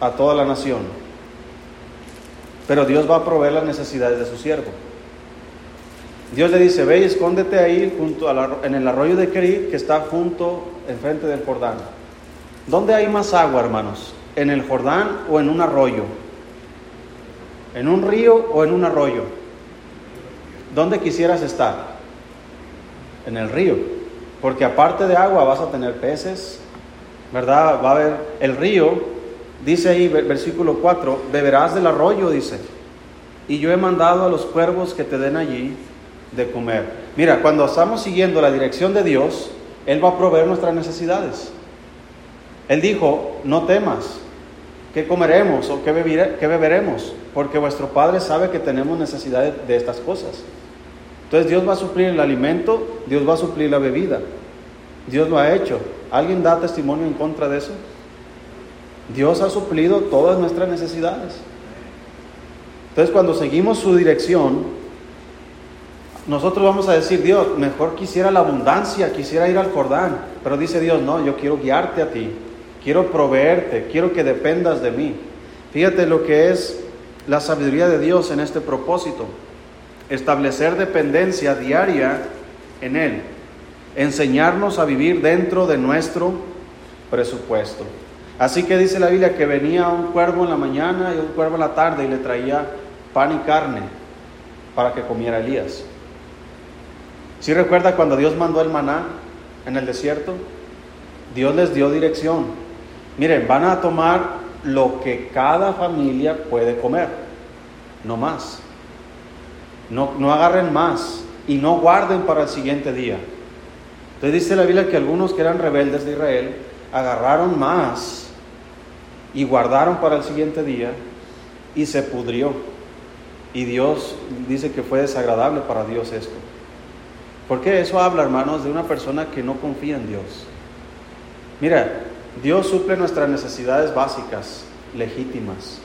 a toda la nación, pero Dios va a proveer las necesidades de su siervo. Dios le dice, ve y escóndete ahí junto en el arroyo de Kerit que está junto enfrente del Jordán. ¿Dónde hay más agua, hermanos? ¿En el Jordán o en un arroyo? ¿En un río o en un arroyo? ¿Dónde quisieras estar? En el río. Porque aparte de agua vas a tener peces, ¿verdad? Va a haber el río, dice ahí versículo 4, beberás del arroyo, dice. Y yo he mandado a los cuervos que te den allí de comer. Mira, cuando estamos siguiendo la dirección de Dios, Él va a proveer nuestras necesidades. Él dijo, no temas, ¿qué comeremos o qué, beberemos? Porque vuestro Padre sabe que tenemos necesidad de estas cosas. Entonces Dios va a suplir el alimento, Dios va a suplir la bebida. Dios lo ha hecho. ¿Alguien da testimonio en contra de eso? Dios ha suplido todas nuestras necesidades. Entonces cuando seguimos su dirección, nosotros vamos a decir, Dios, mejor quisiera la abundancia, quisiera ir al Jordán, pero dice Dios, no, yo quiero guiarte a ti, quiero proveerte, quiero que dependas de mí. Fíjate lo que es la sabiduría de Dios en este propósito, establecer dependencia diaria en Él, enseñarnos a vivir dentro de nuestro presupuesto. Así que dice la Biblia que venía un cuervo en la mañana y un cuervo en la tarde y le traía pan y carne para que comiera Elías. Si recuerda cuando Dios mandó el maná en el desierto? Dios les dio dirección. Miren, van a tomar lo que cada familia puede comer, no más. No, no agarren más y no guarden para el siguiente día. Entonces dice la Biblia que algunos que eran rebeldes de Israel agarraron más y guardaron para el siguiente día y se pudrió. Y Dios dice que fue desagradable para Dios esto. Porque eso habla, hermanos, de una persona que no confía en Dios. Mira, Dios suple nuestras necesidades básicas, legítimas.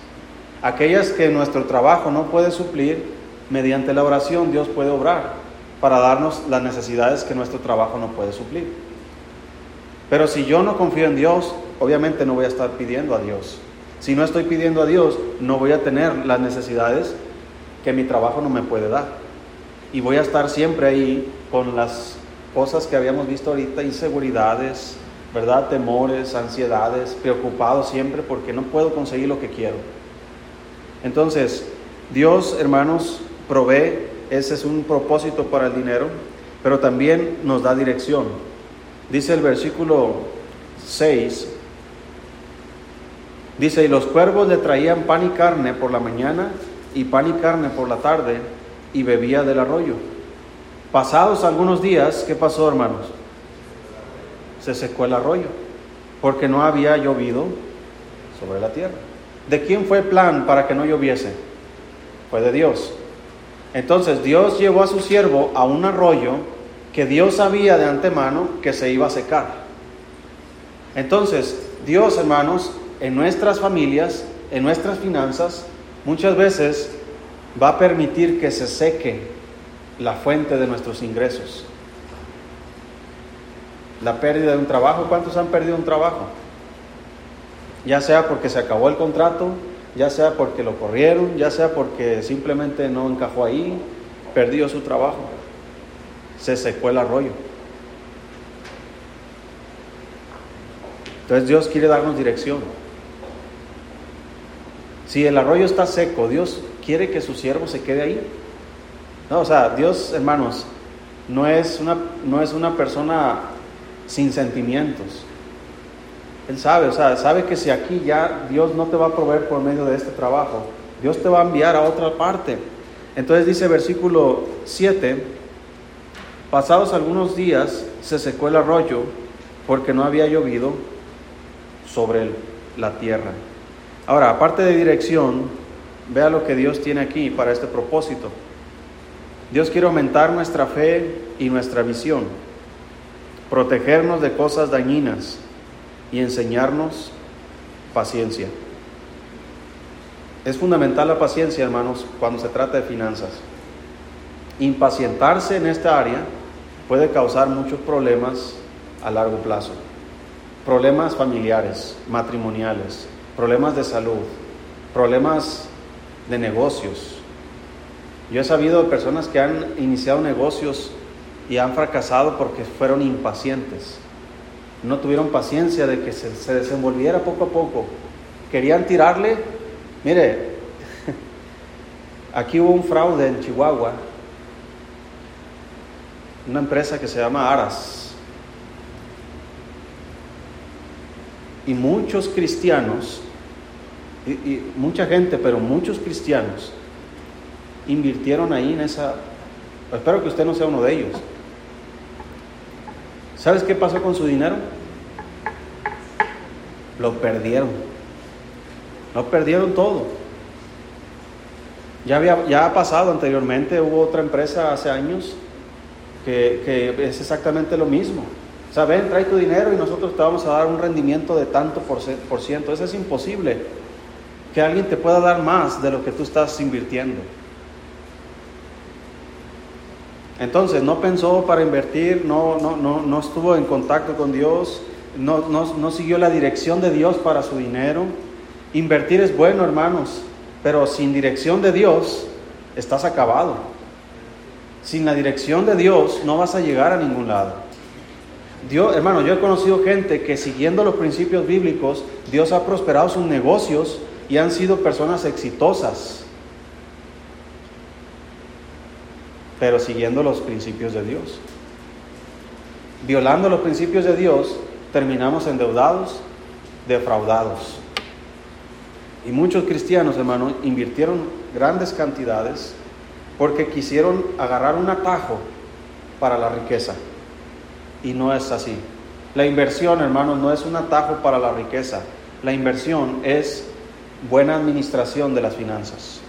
Aquellas que nuestro trabajo no puede suplir, mediante la oración Dios puede obrar para darnos las necesidades que nuestro trabajo no puede suplir. Pero si yo no confío en Dios, obviamente no voy a estar pidiendo a Dios. Si no estoy pidiendo a Dios, no voy a tener las necesidades que mi trabajo no me puede dar. Y voy a estar siempre ahí con las cosas que habíamos visto ahorita, inseguridades, ¿verdad? Temores, ansiedades, preocupado siempre porque no puedo conseguir lo que quiero. Entonces, Dios, hermanos, provee, ese es un propósito para el dinero, pero también nos da dirección. Dice el versículo 6, dice, y los cuervos le traían pan y carne por la mañana y pan y carne por la tarde, y bebía del arroyo. Pasados algunos días, ¿qué pasó, hermanos? Se secó el arroyo, porque no había llovido sobre la tierra. ¿De quién fue el plan para que no lloviese? Fue de Dios. Entonces Dios llevó a su siervo a un arroyo que Dios sabía de antemano que se iba a secar. Entonces, Dios, hermanos, en nuestras familias, en nuestras finanzas, muchas veces va a permitir que se seque la fuente de nuestros ingresos. La pérdida de un trabajo, ¿cuántos han perdido un trabajo? Ya sea porque se acabó el contrato, ya sea porque lo corrieron, ya sea porque simplemente no encajó ahí, perdió su trabajo, se secó el arroyo. Entonces Dios quiere darnos dirección. Si el arroyo está seco, Dios quiere que su siervo se quede ahí. No, o sea, Dios, hermanos, no es una, no es una persona sin sentimientos. Él sabe, o sea, sabe que si aquí ya Dios no te va a proveer por medio de este trabajo, Dios te va a enviar a otra parte. Entonces dice versículo 7, pasados algunos días se secó el arroyo porque no había llovido sobre la tierra. Ahora, aparte de dirección, vea lo que Dios tiene aquí para este propósito. Dios quiere aumentar nuestra fe y nuestra visión, protegernos de cosas dañinas y enseñarnos paciencia. Es fundamental la paciencia, hermanos, cuando se trata de finanzas. Impacientarse en esta área puede causar muchos problemas a largo plazo. Problemas familiares, matrimoniales, problemas de salud, problemas de negocios. Yo he sabido de personas que han iniciado negocios y han fracasado porque fueron impacientes. No tuvieron paciencia de que se, se desenvolviera poco a poco. Querían tirarle. Mire, [LAUGHS] aquí hubo un fraude en Chihuahua. Una empresa que se llama Aras. Y muchos cristianos, y, mucha gente, pero muchos cristianos, invirtieron ahí en esa... Espero que usted no sea uno de ellos ¿Sabes qué pasó con su dinero? Lo perdieron. Lo perdieron todo. Ya, había, ya ha pasado anteriormente, hubo otra empresa hace años que, que es exactamente lo mismo. O sea, ven, trae tu dinero y nosotros te vamos a dar un rendimiento de tanto por, por ciento. Eso es imposible. Que alguien te pueda dar más de lo que tú estás invirtiendo. Entonces no pensó para invertir, no, no, no, no estuvo en contacto con Dios, no, no, siguió la dirección de Dios para su dinero. Invertir es bueno, hermanos, pero sin dirección de Dios estás acabado. Sin la dirección de Dios no vas a llegar a ningún lado. Dios, yo he conocido gente que siguiendo los principios bíblicos, Dios ha prosperado sus negocios y han sido personas exitosas. Pero siguiendo los principios de Dios. Violando los principios de Dios, terminamos endeudados, defraudados. Y muchos cristianos, hermanos, invirtieron grandes cantidades porque quisieron agarrar un atajo para la riqueza. Y no es así. La inversión, hermanos, no es un atajo para la riqueza. La inversión es buena administración de las finanzas.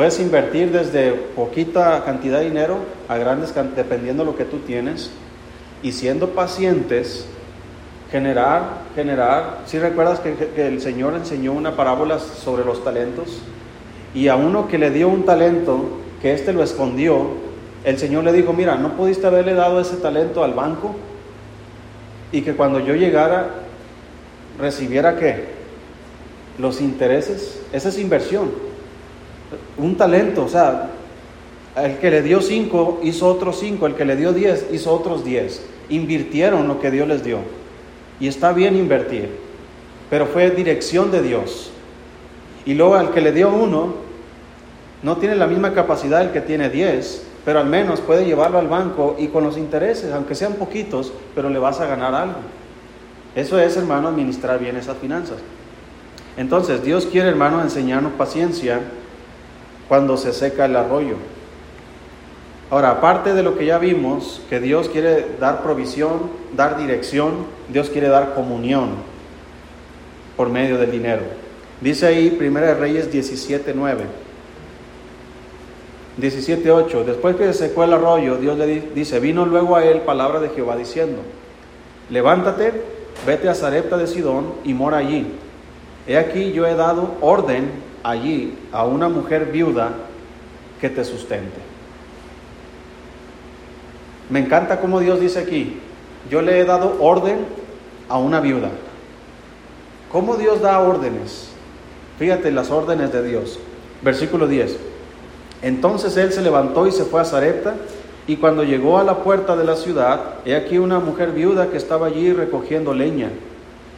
Puedes invertir desde poquita cantidad de dinero a grandes, dependiendo de lo que tú tienes, y siendo pacientes, generar, generar. Si recuerdas que, el Señor enseñó una parábola sobre los talentos, y a uno que le dio un talento, que éste lo escondió, el Señor le dijo, mira, ¿no pudiste haberle dado ese talento al banco? Y que cuando yo llegara, recibiera qué? Los intereses. Esa es inversión un talento, o sea, el que le dio cinco hizo otros cinco, el que le dio diez hizo otros diez. Invirtieron lo que Dios les dio. Y está bien invertir, pero fue dirección de Dios. Y luego al que le dio uno, no tiene la misma capacidad el que tiene diez, pero al menos puede llevarlo al banco y con los intereses, aunque sean poquitos, pero le vas a ganar algo. Eso es, hermano, administrar bien esas finanzas. Entonces, Dios quiere, hermano, enseñarnos paciencia cuando se seca el arroyo. Ahora, aparte de lo que ya vimos, que Dios quiere dar provisión, dar dirección, Dios quiere dar comunión por medio del dinero. Dice ahí 1 Reyes 17.9. 17.8. Después que se secó el arroyo, Dios le dice, vino luego a él palabra de Jehová diciendo, levántate, vete a Zarepta de Sidón y mora allí. He aquí yo he dado orden allí a una mujer viuda que te sustente. Me encanta como Dios dice aquí, yo le he dado orden a una viuda. ¿Cómo Dios da órdenes? Fíjate las órdenes de Dios. Versículo 10. Entonces él se levantó y se fue a Zarepta, y cuando llegó a la puerta de la ciudad, he aquí una mujer viuda que estaba allí recogiendo leña.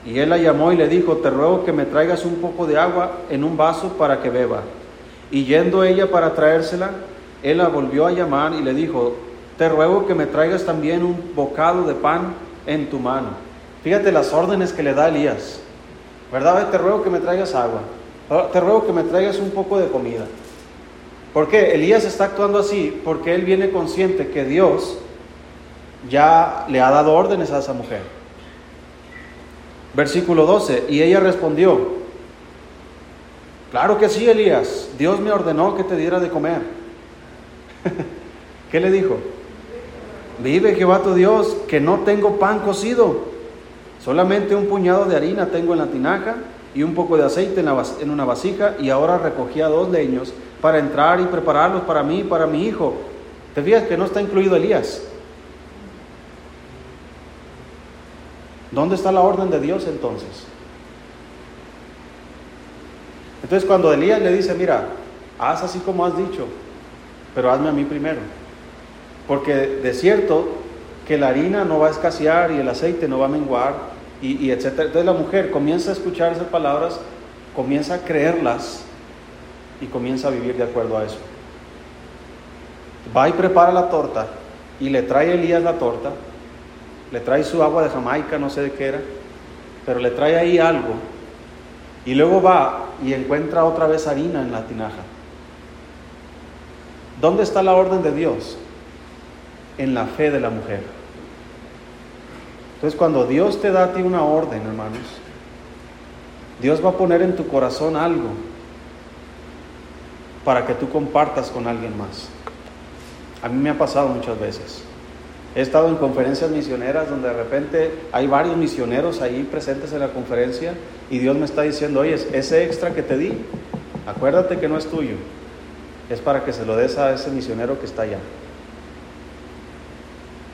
Y él la llamó y le dijo, te ruego que me traigas un poco de agua en un vaso para que beba. Y yendo ella para traérsela, él la volvió a llamar y le dijo, te ruego que me traigas también un bocado de pan en tu mano. Fíjate las órdenes que le da Elías. ¿Verdad? Te ruego que me traigas agua. Te ruego que me traigas un poco de comida. ¿Por qué? Elías está actuando así porque él viene consciente que Dios ya le ha dado órdenes a esa mujer. Versículo 12, y ella respondió, claro que sí, Elías, Dios me ordenó que te diera de comer. [LAUGHS] ¿Qué le dijo? Vive Jehová tu Dios, que no tengo pan cocido, solamente un puñado de harina tengo en la tinaja y un poco de aceite en, una vasija y ahora recogía dos leños para entrar y prepararlos para mí y para mi hijo. Te fijas que no está incluido Elías. ¿Dónde está la orden de Dios entonces? Entonces cuando Elías le dice, mira, haz así como has dicho, pero hazme a mí primero. Porque de cierto que la harina no va a escasear y el aceite no va a menguar y, y etcétera. Entonces la mujer comienza a escuchar esas palabras, comienza a creerlas y comienza a vivir de acuerdo a eso. Va y prepara la torta y le trae a Elías la torta, le trae su agua de Jamaica, no sé de qué era, pero le trae ahí algo y luego va y encuentra otra vez harina en la tinaja. ¿Dónde está la orden de Dios? En la fe de la mujer. Entonces cuando Dios te da a ti una orden, hermanos, Dios va a poner en tu corazón algo para que tú compartas con alguien más. A mí me ha pasado muchas veces. He estado en conferencias misioneras donde de repente hay varios misioneros ahí presentes en la conferencia y Dios me está diciendo, oye, ese extra que te di, acuérdate que no es tuyo, es para que se lo des a ese misionero que está allá.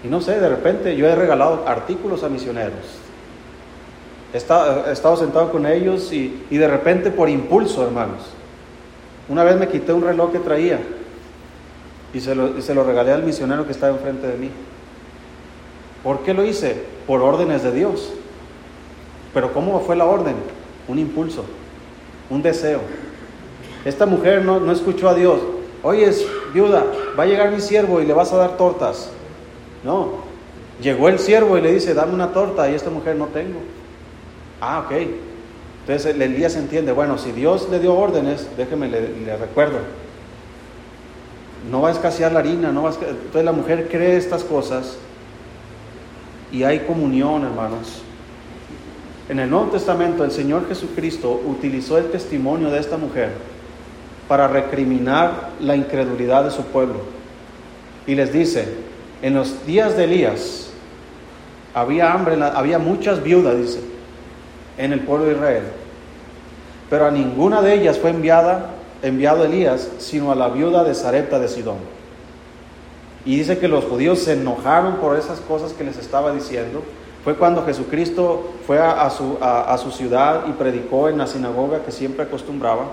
Y no sé, de repente yo he regalado artículos a misioneros. He estado, sentado con ellos y, de repente por impulso, hermanos, una vez me quité un reloj que traía y se lo, y se lo regalé al misionero que estaba enfrente de mí. ¿Por qué lo hice? Por órdenes de Dios. Pero ¿cómo fue la orden? Un impulso, un deseo. Esta mujer no, no escuchó a Dios. Oye, viuda, va a llegar mi siervo y le vas a dar tortas. No, llegó el siervo y le dice, dame una torta y esta mujer no tengo. Ah, ok. Entonces el Elías entiende, bueno, si Dios le dio órdenes, déjeme le, recuerdo. No va a escasear la harina, no va a Entonces la mujer cree estas cosas y hay comunión, hermanos. En el Nuevo Testamento el Señor Jesucristo utilizó el testimonio de esta mujer para recriminar la incredulidad de su pueblo. Y les dice, en los días de Elías había hambre, había muchas viudas, dice, en el pueblo de Israel. Pero a ninguna de ellas fue enviada, enviado Elías, sino a la viuda de Zarepta de Sidón. Y dice que los judíos se enojaron por esas cosas que les estaba diciendo. Fue cuando Jesucristo fue a, su, a, su ciudad y predicó en la sinagoga que siempre acostumbraba.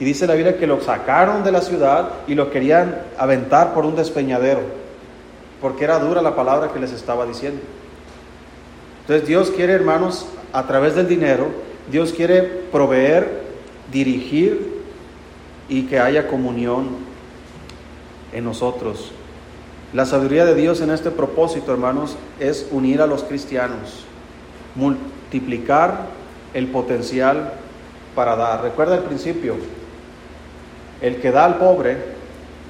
Y dice la Biblia que lo sacaron de la ciudad y lo querían aventar por un despeñadero, porque era dura la palabra que les estaba diciendo. Entonces Dios quiere, hermanos, a través del dinero, Dios quiere proveer, dirigir y que haya comunión en nosotros. La sabiduría de Dios en este propósito, hermanos, es unir a los cristianos, multiplicar el potencial para dar. Recuerda el principio, el que da al pobre,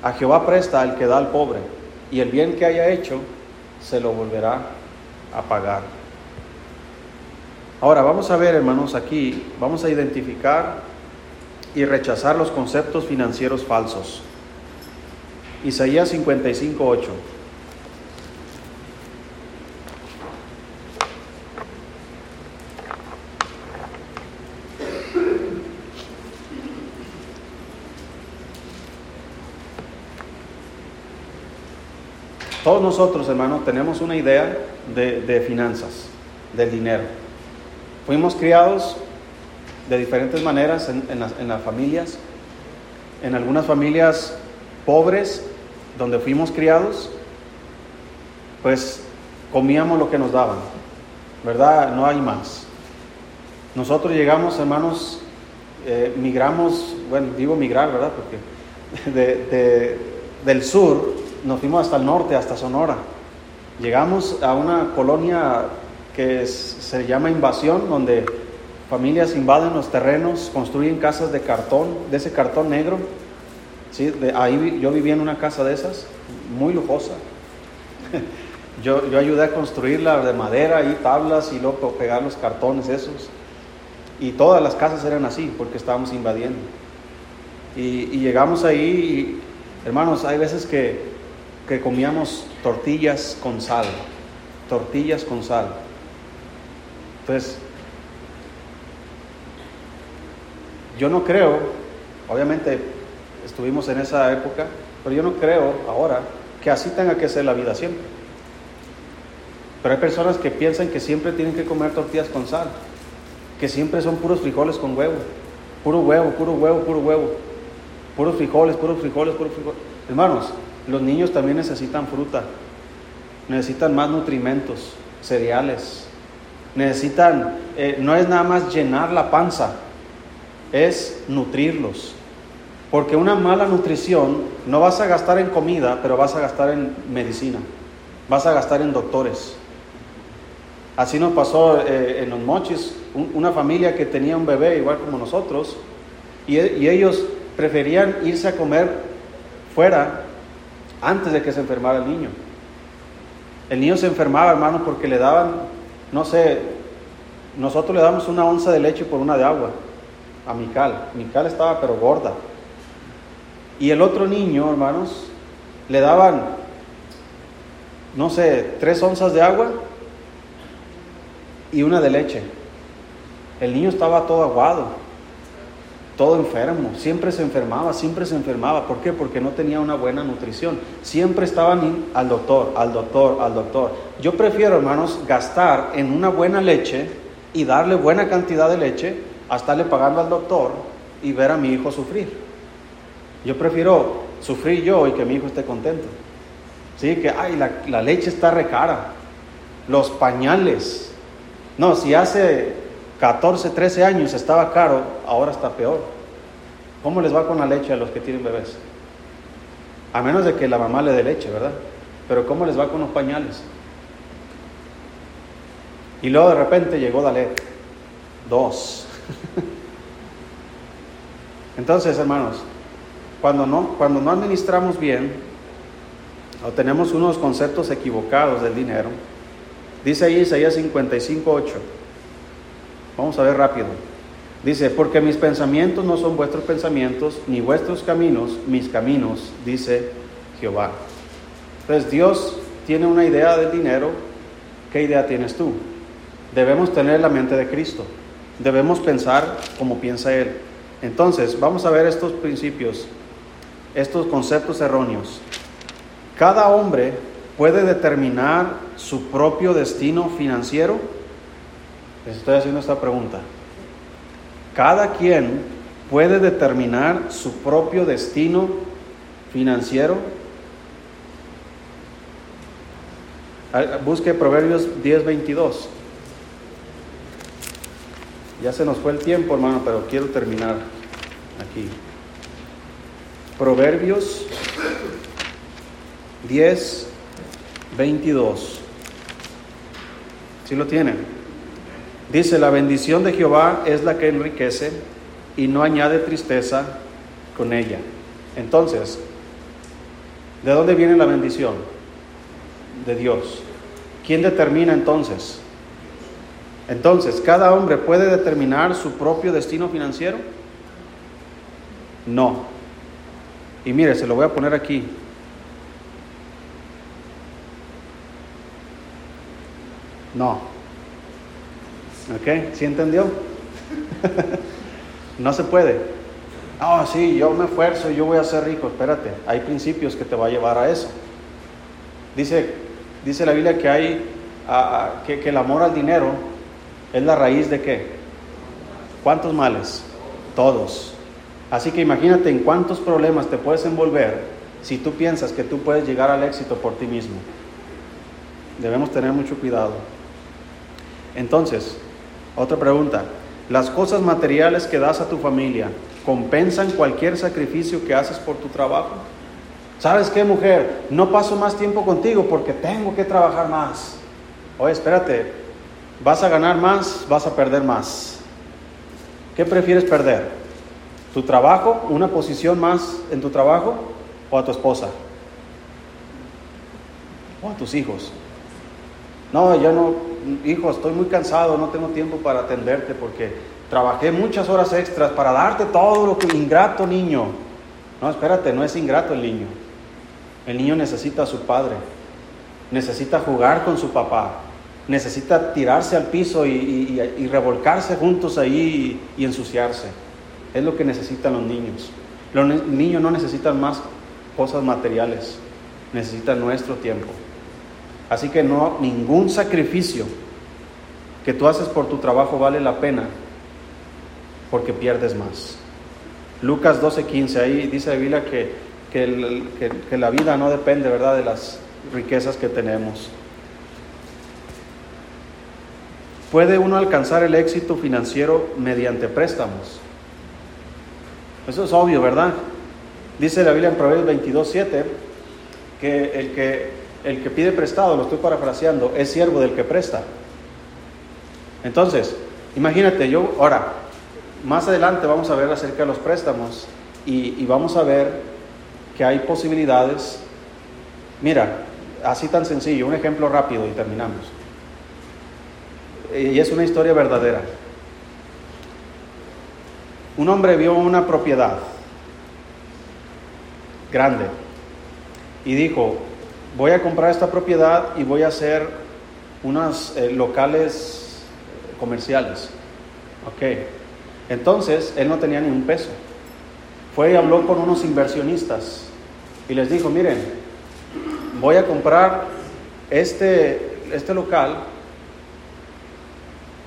a Jehová presta al que da al pobre, y el bien que haya hecho se lo volverá a pagar. Ahora vamos a ver, hermanos, aquí vamos a identificar y rechazar los conceptos financieros falsos. Isaías 55, 8. Todos nosotros, hermanos, tenemos una idea de, finanzas, del dinero. Fuimos criados de diferentes maneras en, en las familias. En algunas familias pobres donde fuimos criados, pues comíamos lo que nos daban, ¿verdad? No hay más. Nosotros llegamos, hermanos, eh, migramos, bueno, digo migrar, ¿verdad? Porque [LAUGHS] de, del sur nos fuimos hasta el norte, hasta Sonora. Llegamos a una colonia que se llama Invasión, donde familias invaden los terrenos, construyen casas de cartón, de ese cartón negro, ¿sí? De ahí yo vivía en una casa de esas, muy lujosa. [LAUGHS] yo, yo ayudé a construirla de madera y tablas y luego pegar los cartones esos. Y todas las casas eran así porque estábamos invadiendo. Y, llegamos ahí hermanos, hay veces que, que comíamos tortillas con sal, tortillas con sal. Entonces, yo no creo, obviamente estuvimos en esa época, pero yo no creo ahora que así tenga que ser la vida siempre. Pero hay personas que piensan que siempre tienen que comer tortillas con sal, que siempre son puros frijoles con huevo, puro huevo, puro huevo, puro huevo, puros frijoles, puros frijoles, puros frijoles. Hermanos, los niños también necesitan fruta, necesitan más nutrimentos, cereales, necesitan, eh, no es nada más llenar la panza, es nutrirlos. Porque una mala nutrición no vas a gastar en comida, pero vas a gastar en medicina, vas a gastar en doctores. Así nos pasó eh, en los mochis, una familia que tenía un bebé igual como nosotros, y, ellos preferían irse a comer fuera antes de que se enfermara el niño. El niño se enfermaba, hermano, porque le daban, no sé, nosotros le damos una onza de leche por una de agua a Mical. Mical estaba pero gorda. Y el otro niño, hermanos, le daban, no sé, tres onzas de agua y una de leche. El niño estaba todo aguado, todo enfermo, siempre se enfermaba, siempre se enfermaba. ¿Por qué? Porque no tenía una buena nutrición. Siempre estaban al doctor, al doctor, al doctor. Yo prefiero, hermanos, gastar en una buena leche y darle buena cantidad de leche a estarle pagando al doctor y ver a mi hijo sufrir. Yo prefiero sufrir yo y que mi hijo esté contento. Sí, que, ay, la, leche está recara. Los pañales, no, si hace 14, 13 años estaba caro, ahora está peor. ¿Cómo les va con la leche a los que tienen bebés? A menos de que la mamá le dé leche, ¿verdad? Pero ¿cómo les va con los pañales? Y luego de repente llegó Dalet. Dos. [LAUGHS] Entonces, hermanos, cuando no, cuando no administramos bien o tenemos unos conceptos equivocados del dinero, Dice ahí Isaías 55, 8. Vamos a ver rápido. Dice, porque mis pensamientos no son vuestros pensamientos, ni vuestros caminos, mis caminos, dice Jehová. Entonces Dios tiene una idea del dinero. ¿Qué idea tienes tú? Debemos tener la mente de Cristo. Debemos pensar como piensa Él. Entonces, vamos a ver estos principios, estos conceptos erróneos. Cada hombre puede determinar su propio destino financiero? Les estoy haciendo esta pregunta. Cada quien puede determinar su propio destino financiero. Busque Proverbios 10:22. Ya se nos fue el tiempo, hermano, pero quiero terminar aquí. Proverbios 10, 22. Si lo tienen? Dice, la bendición de Jehová es la que enriquece y no añade tristeza con ella. Entonces, ¿de dónde viene la bendición? De Dios. ¿Quién determina entonces? Entonces, ¿cada hombre puede determinar su propio destino financiero? No. Y mire, se lo voy a poner aquí. No. ¿Ok? ¿Sí entendió? [LAUGHS] no se puede. Ah, sí, yo me esfuerzo y yo voy a ser rico. Espérate, hay principios que te va a llevar a eso. Dice, dice la Biblia que hay que, que el amor al dinero es la raíz de qué? ¿Cuántos males? Todos. Así que imagínate en cuántos problemas te puedes envolver si tú piensas que tú puedes llegar al éxito por ti mismo. Debemos tener mucho cuidado. Entonces, otra pregunta. ¿Las cosas materiales que das a tu familia compensan cualquier sacrificio que haces por tu trabajo? ¿Sabes qué, mujer? No paso más tiempo contigo porque tengo que trabajar más. Oye, espérate, ¿vas a ganar más? ¿Vas a perder más? ¿Qué prefieres perder? ¿Tu trabajo? ¿Una posición más en tu trabajo? ¿O a tu esposa? ¿O a tus hijos? No, yo no, hijo, estoy muy cansado, no tengo tiempo para atenderte porque trabajé muchas horas extras para darte todo lo que ingrato niño. No, espérate, no es ingrato el niño. El niño necesita a su padre, necesita jugar con su papá, necesita tirarse al piso y, revolcarse juntos ahí y, ensuciarse. Es lo que necesitan los niños. Los niños no necesitan más cosas materiales, necesitan nuestro tiempo. Así que no ningún sacrificio que tú haces por tu trabajo vale la pena porque pierdes más. Lucas 12:15, ahí dice la Biblia que, que, la vida no depende, ¿verdad?, de las riquezas que tenemos. Puede uno alcanzar el éxito financiero mediante préstamos. Eso es obvio, ¿verdad? Dice la Biblia en Proverbios 22:7 que el, que el que pide prestado, lo estoy parafraseando, es siervo del que presta. Entonces, imagínate, yo ahora, más adelante vamos a ver acerca de los préstamos y, vamos a ver que hay posibilidades. Mira, así tan sencillo, un ejemplo rápido y terminamos. Y es una historia verdadera. Un hombre vio una propiedad grande y dijo, voy a comprar esta propiedad y voy a hacer unos eh, locales comerciales. Ok. Entonces, él no tenía ni un peso. Fue y habló con unos inversionistas y les dijo, miren, voy a comprar este, este local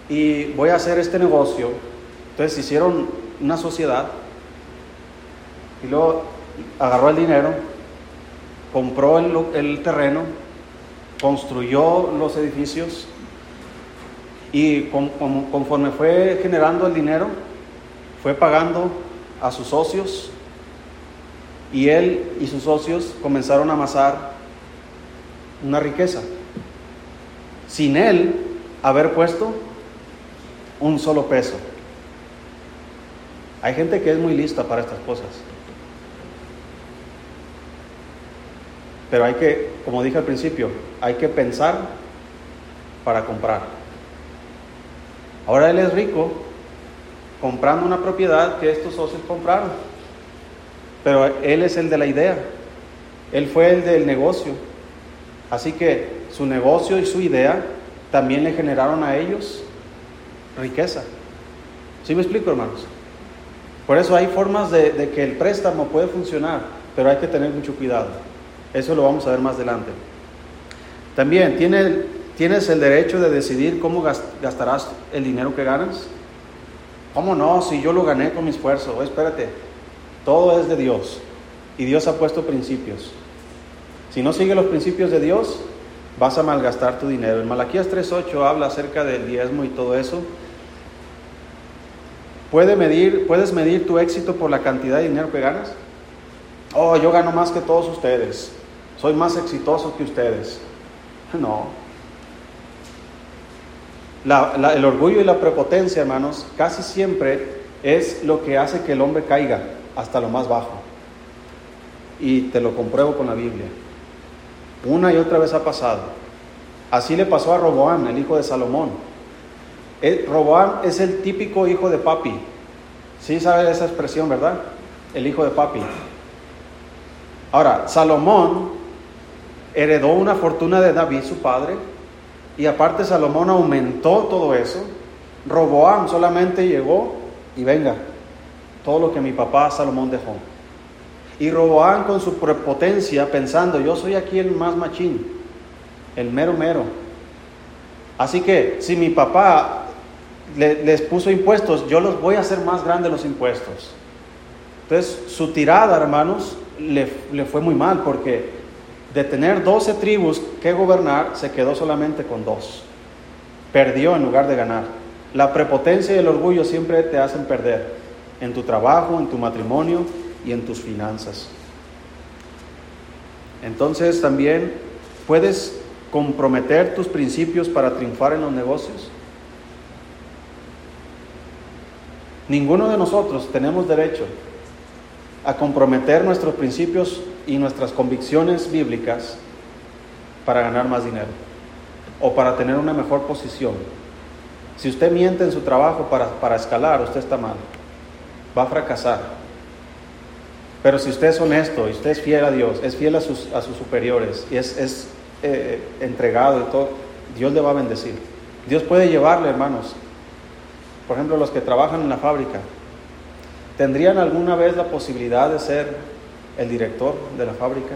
y voy a hacer este negocio. Entonces hicieron una sociedad y luego agarró el dinero, compró el, terreno, construyó los edificios y conforme fue generando el dinero, fue pagando a sus socios y él y sus socios comenzaron a amasar una riqueza sin él haber puesto un solo peso. Hay gente que es muy lista para estas cosas. Pero hay que, como dije al principio, hay que pensar para comprar. Ahora él es rico comprando una propiedad que estos socios compraron. Pero él es el de la idea. Él fue el del negocio. Así que su negocio y su idea también le generaron a ellos riqueza. ¿Sí me explico, hermanos? Por eso hay formas de, que el préstamo puede funcionar, pero hay que tener mucho cuidado. Eso lo vamos a ver más adelante. También tiene ¿Tienes el derecho de decidir cómo gastarás el dinero que ganas? ¿Cómo no? Si yo lo gané con mi esfuerzo. espérate, todo es de Dios y Dios ha puesto principios. Si no sigues los principios de Dios, vas a malgastar tu dinero. En Malaquías 3.8 habla acerca del diezmo y todo eso. ¿Puede medir, ¿Puedes medir tu éxito por la cantidad de dinero que ganas? Oh, yo gano más que todos ustedes. Soy más exitoso que ustedes. [LAUGHS] No, el orgullo y la prepotencia, hermanos, casi siempre es lo que hace que el hombre caiga hasta lo más bajo. Y te lo compruebo con la Biblia. Una y otra vez ha pasado. Así le pasó a Roboam, el hijo de Salomón. Roboam es el típico hijo de papi. Sí sabe esa expresión, ¿verdad? El hijo de papi. Ahora, Salomón heredó una fortuna de David, su padre, y aparte Salomón aumentó todo eso. Roboam solamente llegó y venga, todo lo que mi papá Salomón dejó. Y Roboam con su prepotencia pensando, yo soy aquí el más machín, el mero mero. Así que si mi papá les puso impuestos, yo los voy a hacer más grandes los impuestos. Entonces su tirada, hermanos, le, le fue muy mal porque de tener 12 tribus que gobernar, se quedó solamente con dos. Perdió en lugar de ganar. La prepotencia y el orgullo siempre te hacen perder en tu trabajo, en tu matrimonio y en tus finanzas. Entonces también puedes comprometer tus principios para triunfar en los negocios. Ninguno de nosotros tenemos derecho a comprometer nuestros principios y nuestras convicciones bíblicas para ganar más dinero o para tener una mejor posición. Si usted miente en su trabajo para, escalar, usted está mal. Va a fracasar. Pero si usted es honesto y usted es fiel a Dios, es fiel a sus, a sus superiores y es, eh, entregado y todo, Dios le va a bendecir. Dios puede llevarle, hermanos. Por ejemplo, los que trabajan en la fábrica. ¿tendrían alguna vez la posibilidad de ser el director de la fábrica?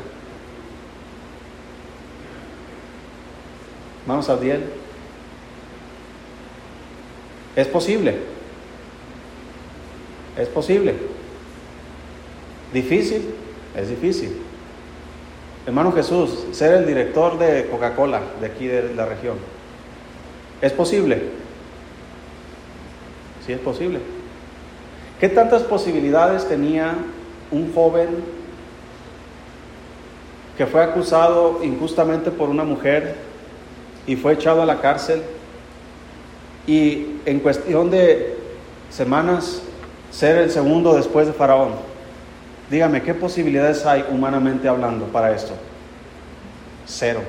Vamos Abdiel. Es posible. Es posible. Difícil. Es difícil. Hermano Jesús, ser el director de Coca-Cola de aquí de la región. ¿Es posible? Sí, es posible. ¿Qué tantas posibilidades tenía un joven que fue acusado injustamente por una mujer y fue echado a la cárcel y en cuestión de semanas ser el segundo después de Faraón? Dígame, ¿qué posibilidades hay humanamente hablando para esto? Cero.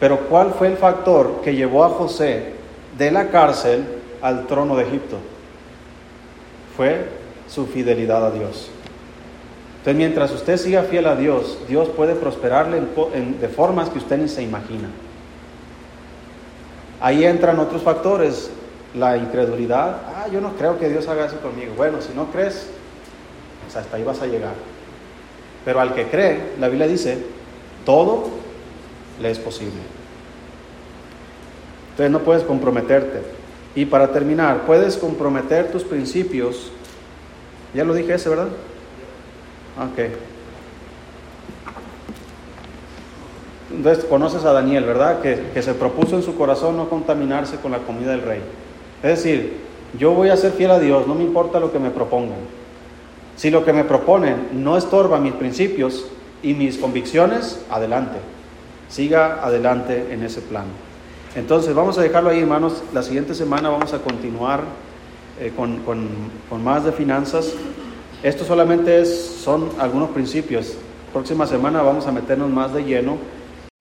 Pero ¿cuál fue el factor que llevó a José de la cárcel al trono de Egipto? Fue su fidelidad a Dios. Entonces, mientras usted siga fiel a Dios, Dios puede prosperarle de formas que usted ni se imagina. Ahí entran otros factores, la incredulidad. Ah, yo no creo que Dios haga eso conmigo. Bueno, si no crees, pues hasta ahí vas a llegar. Pero al que cree, la Biblia dice, todo le es posible. Entonces no puedes comprometerte. Y para terminar, puedes comprometer tus principios. Ya lo dije ese, ¿verdad? Ok. Entonces conoces a Daniel, ¿verdad? Que, que, se propuso en su corazón no contaminarse con la comida del rey. Es decir, yo voy a ser fiel a Dios, no me importa lo que me propongan. Si lo que me proponen no estorba mis principios y mis convicciones, adelante. Siga adelante en ese plan. Entonces vamos a dejarlo ahí, hermanos. La siguiente semana vamos a continuar eh, con, con, más de finanzas. Esto solamente es, son algunos principios. Próxima semana vamos a meternos más de lleno